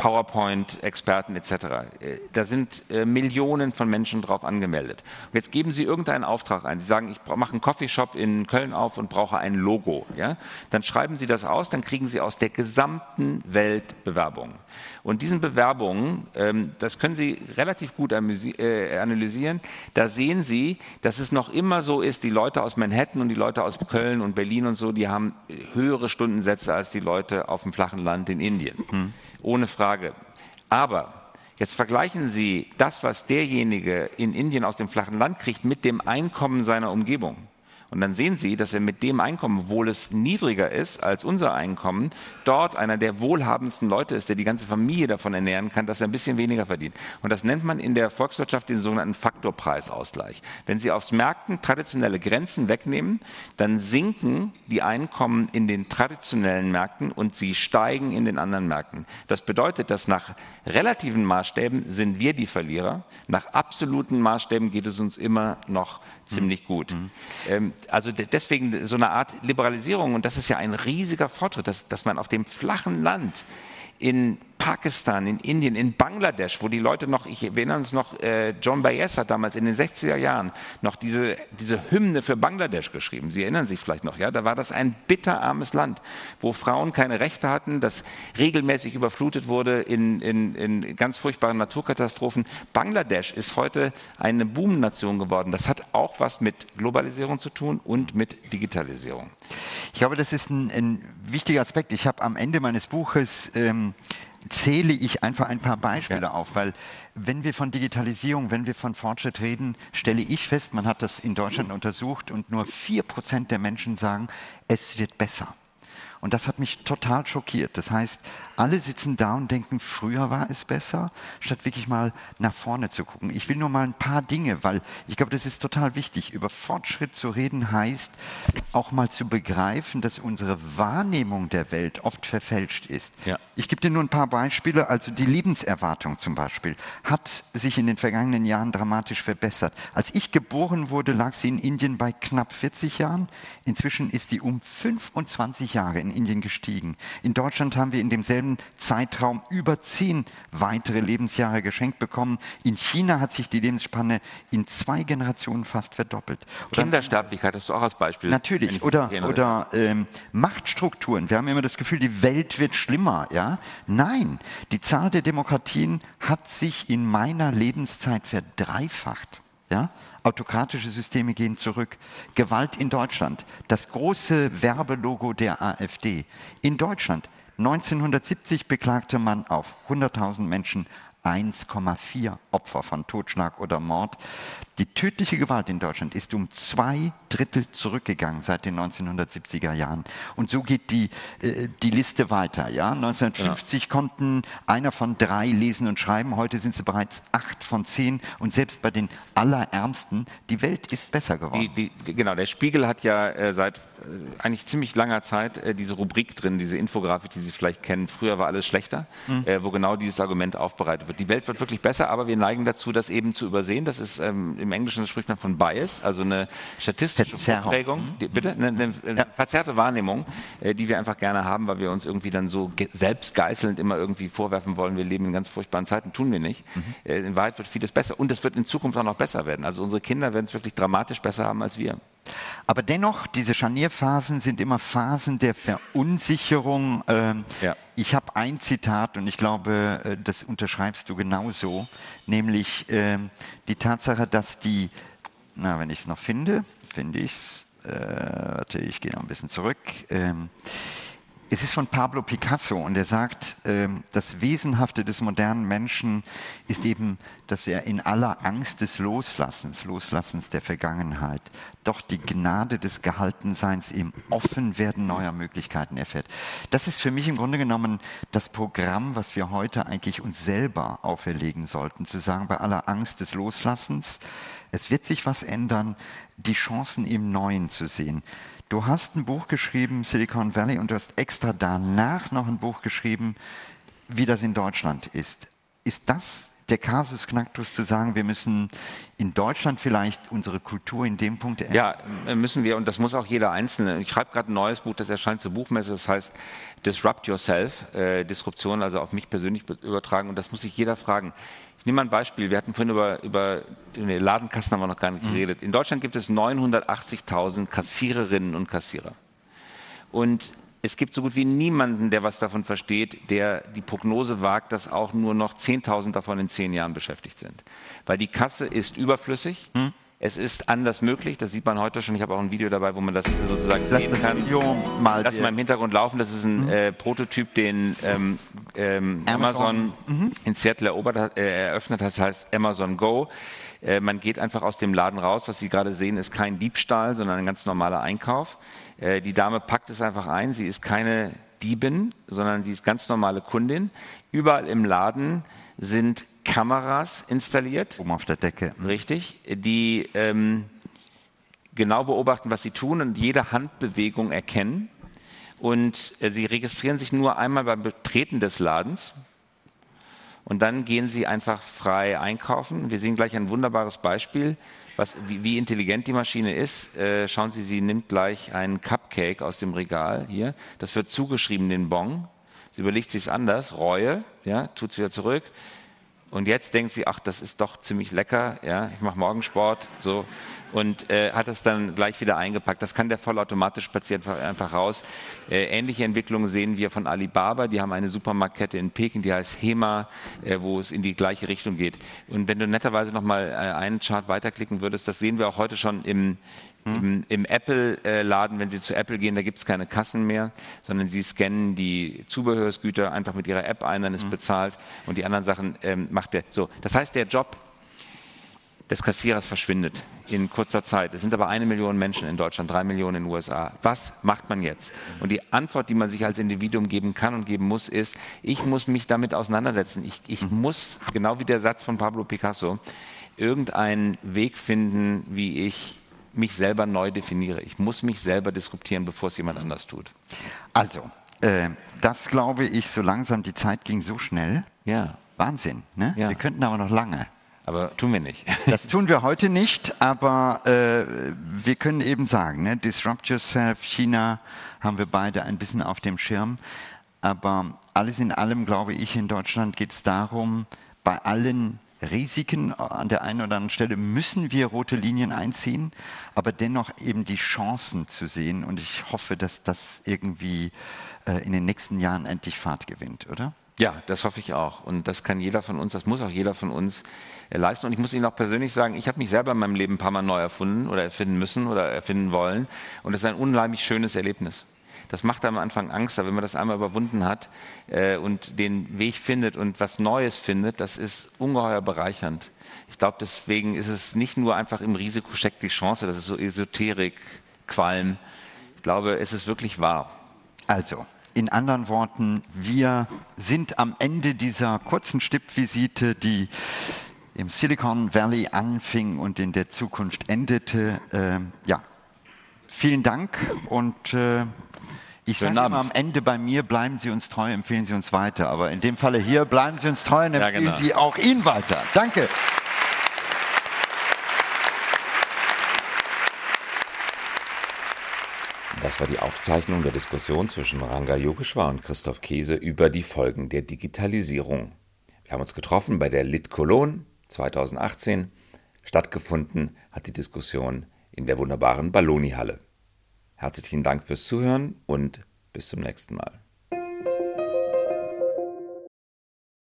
PowerPoint-Experten etc. Äh, da sind äh, Millionen von Menschen drauf angemeldet. Und jetzt geben Sie irgendeinen Auftrag ein. Sie sagen, ich mache einen Coffeeshop in Köln auf und brauche ein Logo. Ja? Dann schreiben Sie das aus, dann kriegen Sie aus der gesamten Welt Bewerbungen. Und diesen Bewerbungen, ähm, das können Sie relativ gut äh, analysieren, da sehen Sie, dass es noch immer so ist, die Leute aus Manhattan und die Leute aus Köln und Berlin und so, die haben höhere Stundensätze als die Leute auf dem flachen Land in Indien. Hm. Ohne Frage. Aber Jetzt vergleichen Sie das, was derjenige in Indien aus dem flachen Land kriegt, mit dem Einkommen seiner Umgebung. Und dann sehen Sie, dass er mit dem Einkommen, obwohl es niedriger ist als unser Einkommen, dort einer der wohlhabendsten Leute ist, der die ganze Familie davon ernähren kann, dass er ein bisschen weniger verdient. Und das nennt man in der Volkswirtschaft den sogenannten Faktorpreisausgleich. Wenn Sie aufs Märkten traditionelle Grenzen wegnehmen, dann sinken die Einkommen in den traditionellen Märkten und sie steigen in den anderen Märkten. Das bedeutet, dass nach relativen Maßstäben sind wir die Verlierer. Nach absoluten Maßstäben geht es uns immer noch ziemlich gut. Mhm. Ähm, also deswegen so eine Art Liberalisierung und das ist ja ein riesiger Fortschritt, dass, dass man auf dem flachen Land in Pakistan, in Indien, in Bangladesch, wo die Leute noch, ich erinnere uns noch, äh, John Bayes hat damals in den 60er Jahren noch diese, diese Hymne für Bangladesch geschrieben. Sie erinnern sich vielleicht noch, ja? Da war das ein bitterarmes Land, wo Frauen keine Rechte hatten, das regelmäßig überflutet wurde in, in, in ganz furchtbaren Naturkatastrophen. Bangladesch ist heute eine Boomnation geworden. Das hat auch was mit Globalisierung zu tun und mit Digitalisierung. Ich glaube, das ist ein, ein wichtiger Aspekt. Ich habe am Ende meines Buches ähm, zähle ich einfach ein paar Beispiele ja. auf, weil wenn wir von Digitalisierung, wenn wir von Fortschritt reden, stelle ich fest, man hat das in Deutschland untersucht und nur vier Prozent der Menschen sagen, es wird besser. Und das hat mich total schockiert. Das heißt, alle sitzen da und denken, früher war es besser, statt wirklich mal nach vorne zu gucken. Ich will nur mal ein paar Dinge, weil ich glaube, das ist total wichtig. Über Fortschritt zu reden heißt auch mal zu begreifen, dass unsere Wahrnehmung der Welt oft verfälscht ist. Ja. Ich gebe dir nur ein paar Beispiele. Also die Lebenserwartung zum Beispiel hat sich in den vergangenen Jahren dramatisch verbessert. Als ich geboren wurde, lag sie in Indien bei knapp 40 Jahren. Inzwischen ist sie um 25 Jahre in Indien gestiegen. In Deutschland haben wir in demselben Zeitraum über zehn weitere Lebensjahre geschenkt bekommen. In China hat sich die Lebensspanne in zwei Generationen fast verdoppelt. Oder Kindersterblichkeit hast du auch als Beispiel. Natürlich. Oder, oder ähm, Machtstrukturen. Wir haben immer das Gefühl, die Welt wird schlimmer. Ja? Nein, die Zahl der Demokratien hat sich in meiner Lebenszeit verdreifacht. Ja? Autokratische Systeme gehen zurück. Gewalt in Deutschland. Das große Werbelogo der AfD. In Deutschland. 1970 beklagte man auf 100.000 Menschen 1,4 Opfer von Totschlag oder Mord. Die tödliche Gewalt in Deutschland ist um zwei Drittel zurückgegangen seit den 1970er Jahren. Und so geht die, äh, die Liste weiter. Ja? 1950 ja. konnten einer von drei lesen und schreiben, heute sind sie bereits acht von zehn. Und selbst bei den Allerärmsten, die Welt ist besser geworden. Die, die, genau, der Spiegel hat ja äh, seit äh, eigentlich ziemlich langer Zeit äh, diese Rubrik drin, diese Infografik, die Sie vielleicht kennen. Früher war alles schlechter, mhm. Äh, wo genau dieses Argument aufbereitet wird. Die Welt wird wirklich besser, aber wir neigen dazu, das eben zu übersehen. Das ist ähm, im Englischen spricht man von Bias, also eine statistische Vorprägung, mhm. die, bitte, eine, eine, eine ja. verzerrte Wahrnehmung, äh, die wir einfach gerne haben, weil wir uns irgendwie dann so selbstgeißelnd immer irgendwie vorwerfen wollen, wir leben in ganz furchtbaren Zeiten, tun wir nicht. Mhm. Äh, in Wahrheit wird vieles besser und es wird in Zukunft auch noch besser werden. Also unsere Kinder werden es wirklich dramatisch besser haben als wir. Aber dennoch, diese Scharnierphasen sind immer Phasen der Verunsicherung. Ähm, ja. Ich habe ein Zitat und ich glaube, äh, das unterschreibst du genauso, nämlich ähm, die Tatsache, dass die, na, wenn ich es noch finde, finde ich es, äh, warte, ich gehe noch ein bisschen zurück. Ähm, es ist von Pablo Picasso und er sagt, ähm, das Wesenhafte des modernen Menschen ist eben, dass er in aller Angst des Loslassens, Loslassens der Vergangenheit, doch die Gnade des Gehaltenseins im Offenwerden neuer Möglichkeiten erfährt. Das ist für mich im Grunde genommen das Programm, was wir heute eigentlich uns selber auferlegen sollten, zu sagen, bei aller Angst des Loslassens, es wird sich was ändern, die Chancen im Neuen zu sehen. Du hast ein Buch geschrieben, Silicon Valley, und du hast extra danach noch ein Buch geschrieben, wie das in Deutschland ist. Ist das der Kasus Knacktus zu sagen, wir müssen in Deutschland vielleicht unsere Kultur in dem Punkt ändern? Ja, müssen wir und das muss auch jeder Einzelne. Ich schreibe gerade ein neues Buch, das erscheint zur Buchmesse, das heißt Disrupt Yourself, äh, Disruption, also auf mich persönlich übertragen und das muss sich jeder fragen. Ich nehme mal ein Beispiel. Wir hatten vorhin über, über nee, Ladenkassen haben wir noch gar nicht mhm. geredet. In Deutschland gibt es 980.000 Kassiererinnen und Kassierer. Und es gibt so gut wie niemanden, der was davon versteht, der die Prognose wagt, dass auch nur noch 10.000 davon in zehn Jahren beschäftigt sind. Weil die Kasse ist überflüssig. Hm. Es ist anders möglich, das sieht man heute schon. Ich habe auch ein Video dabei, wo man das sozusagen Lass sehen das kann. Video mal Lass mal im Hintergrund laufen. Das ist ein mhm. äh, Prototyp, den ähm, ähm, Amazon, mhm. in Seattle erobert, äh, eröffnet hat. Das heißt Amazon Go. Äh, man geht einfach aus dem Laden raus. Was Sie gerade sehen, ist kein Diebstahl, sondern ein ganz normaler Einkauf. Äh, die Dame packt es einfach ein. Sie ist keine Diebin, sondern sie ist ganz normale Kundin. Überall im Laden sind Kameras installiert. Oben auf der Decke. Mhm. Richtig, die ähm, genau beobachten, was sie tun und jede Handbewegung erkennen. Und äh, sie registrieren sich nur einmal beim Betreten des Ladens. Und dann gehen sie einfach frei einkaufen. Wir sehen gleich ein wunderbares Beispiel, was, wie, wie intelligent die Maschine ist. Äh, schauen Sie, sie nimmt gleich einen Cupcake aus dem Regal hier. Das wird zugeschrieben, den Bon. Sie überlegt sich es anders, Reue, ja, tut es wieder zurück, und jetzt denkt sie, ach, das ist doch ziemlich lecker, ja, ich mache Morgensport, so und äh, hat es dann gleich wieder eingepackt. Das kann der vollautomatisch spaziert einfach raus. Äh, ähnliche Entwicklungen sehen wir von Alibaba. Die haben eine Supermarktkette in Peking, die heißt Hema, äh, wo es in die gleiche Richtung geht. Und wenn du netterweise noch mal äh, einen Chart weiterklicken würdest, das sehen wir auch heute schon im? Im, im Apple-Laden, wenn Sie zu Apple gehen, da gibt es keine Kassen mehr, sondern Sie scannen die Zubehörsgüter einfach mit Ihrer App ein, dann ist hm. bezahlt und die anderen Sachen ähm, macht der. So, das heißt, der Job des Kassierers verschwindet in kurzer Zeit. Es sind aber eine Million Menschen in Deutschland, drei Millionen in den USA. Was macht man jetzt? Und die Antwort, die man sich als Individuum geben kann und geben muss, ist, ich muss mich damit auseinandersetzen. Ich, ich hm. muss, genau wie der Satz von Pablo Picasso, irgendeinen Weg finden, wie ich mich selber neu definiere. Ich muss mich selber disruptieren, bevor es jemand anders tut. Also, äh, das glaube ich, so langsam, die Zeit ging so schnell. Ja. Wahnsinn, ne? Ja. Wir könnten aber noch lange. Aber tun wir nicht. Das tun wir heute nicht, aber äh, wir können eben sagen, ne, Disrupt Yourself, China haben wir beide ein bisschen auf dem Schirm. Aber alles in allem, glaube ich, in Deutschland geht es darum, bei allen Risiken an der einen oder anderen Stelle müssen wir rote Linien einziehen, aber dennoch eben die Chancen zu sehen. Und ich hoffe, dass das irgendwie äh, in den nächsten Jahren endlich Fahrt gewinnt, oder? Ja, das hoffe ich auch. Und das kann jeder von uns, das muss auch jeder von uns äh, leisten. Und ich muss Ihnen auch persönlich sagen, ich habe mich selber in meinem Leben ein paar Mal neu erfunden oder erfinden müssen oder erfinden wollen. Und das ist ein unheimlich schönes Erlebnis. Das macht am Anfang Angst, aber wenn man das einmal überwunden hat äh, und den Weg findet und was Neues findet, das ist ungeheuer bereichernd. Ich glaube, deswegen ist es nicht nur einfach im Risiko steckt die Chance, das ist so Esoterik, Qualm. Ich glaube, es ist wirklich wahr. Also, in anderen Worten, wir sind am Ende dieser kurzen Stippvisite, die im Silicon Valley anfing und in der Zukunft endete. Äh, ja, vielen Dank und äh, ich sage immer am Ende bei mir, bleiben Sie uns treu, empfehlen Sie uns weiter. Aber in dem Falle hier, bleiben Sie uns treu und empfehlen ja, genau. Sie auch ihn weiter. Danke. Das war die Aufzeichnung der Diskussion zwischen Ranga Yogeshwar und Christoph Käse über die Folgen der Digitalisierung. Wir haben uns getroffen bei der Lit Cologne 2018. Stattgefunden hat die Diskussion in der wunderbaren Balloni-Halle. Herzlichen Dank fürs Zuhören und bis zum nächsten Mal.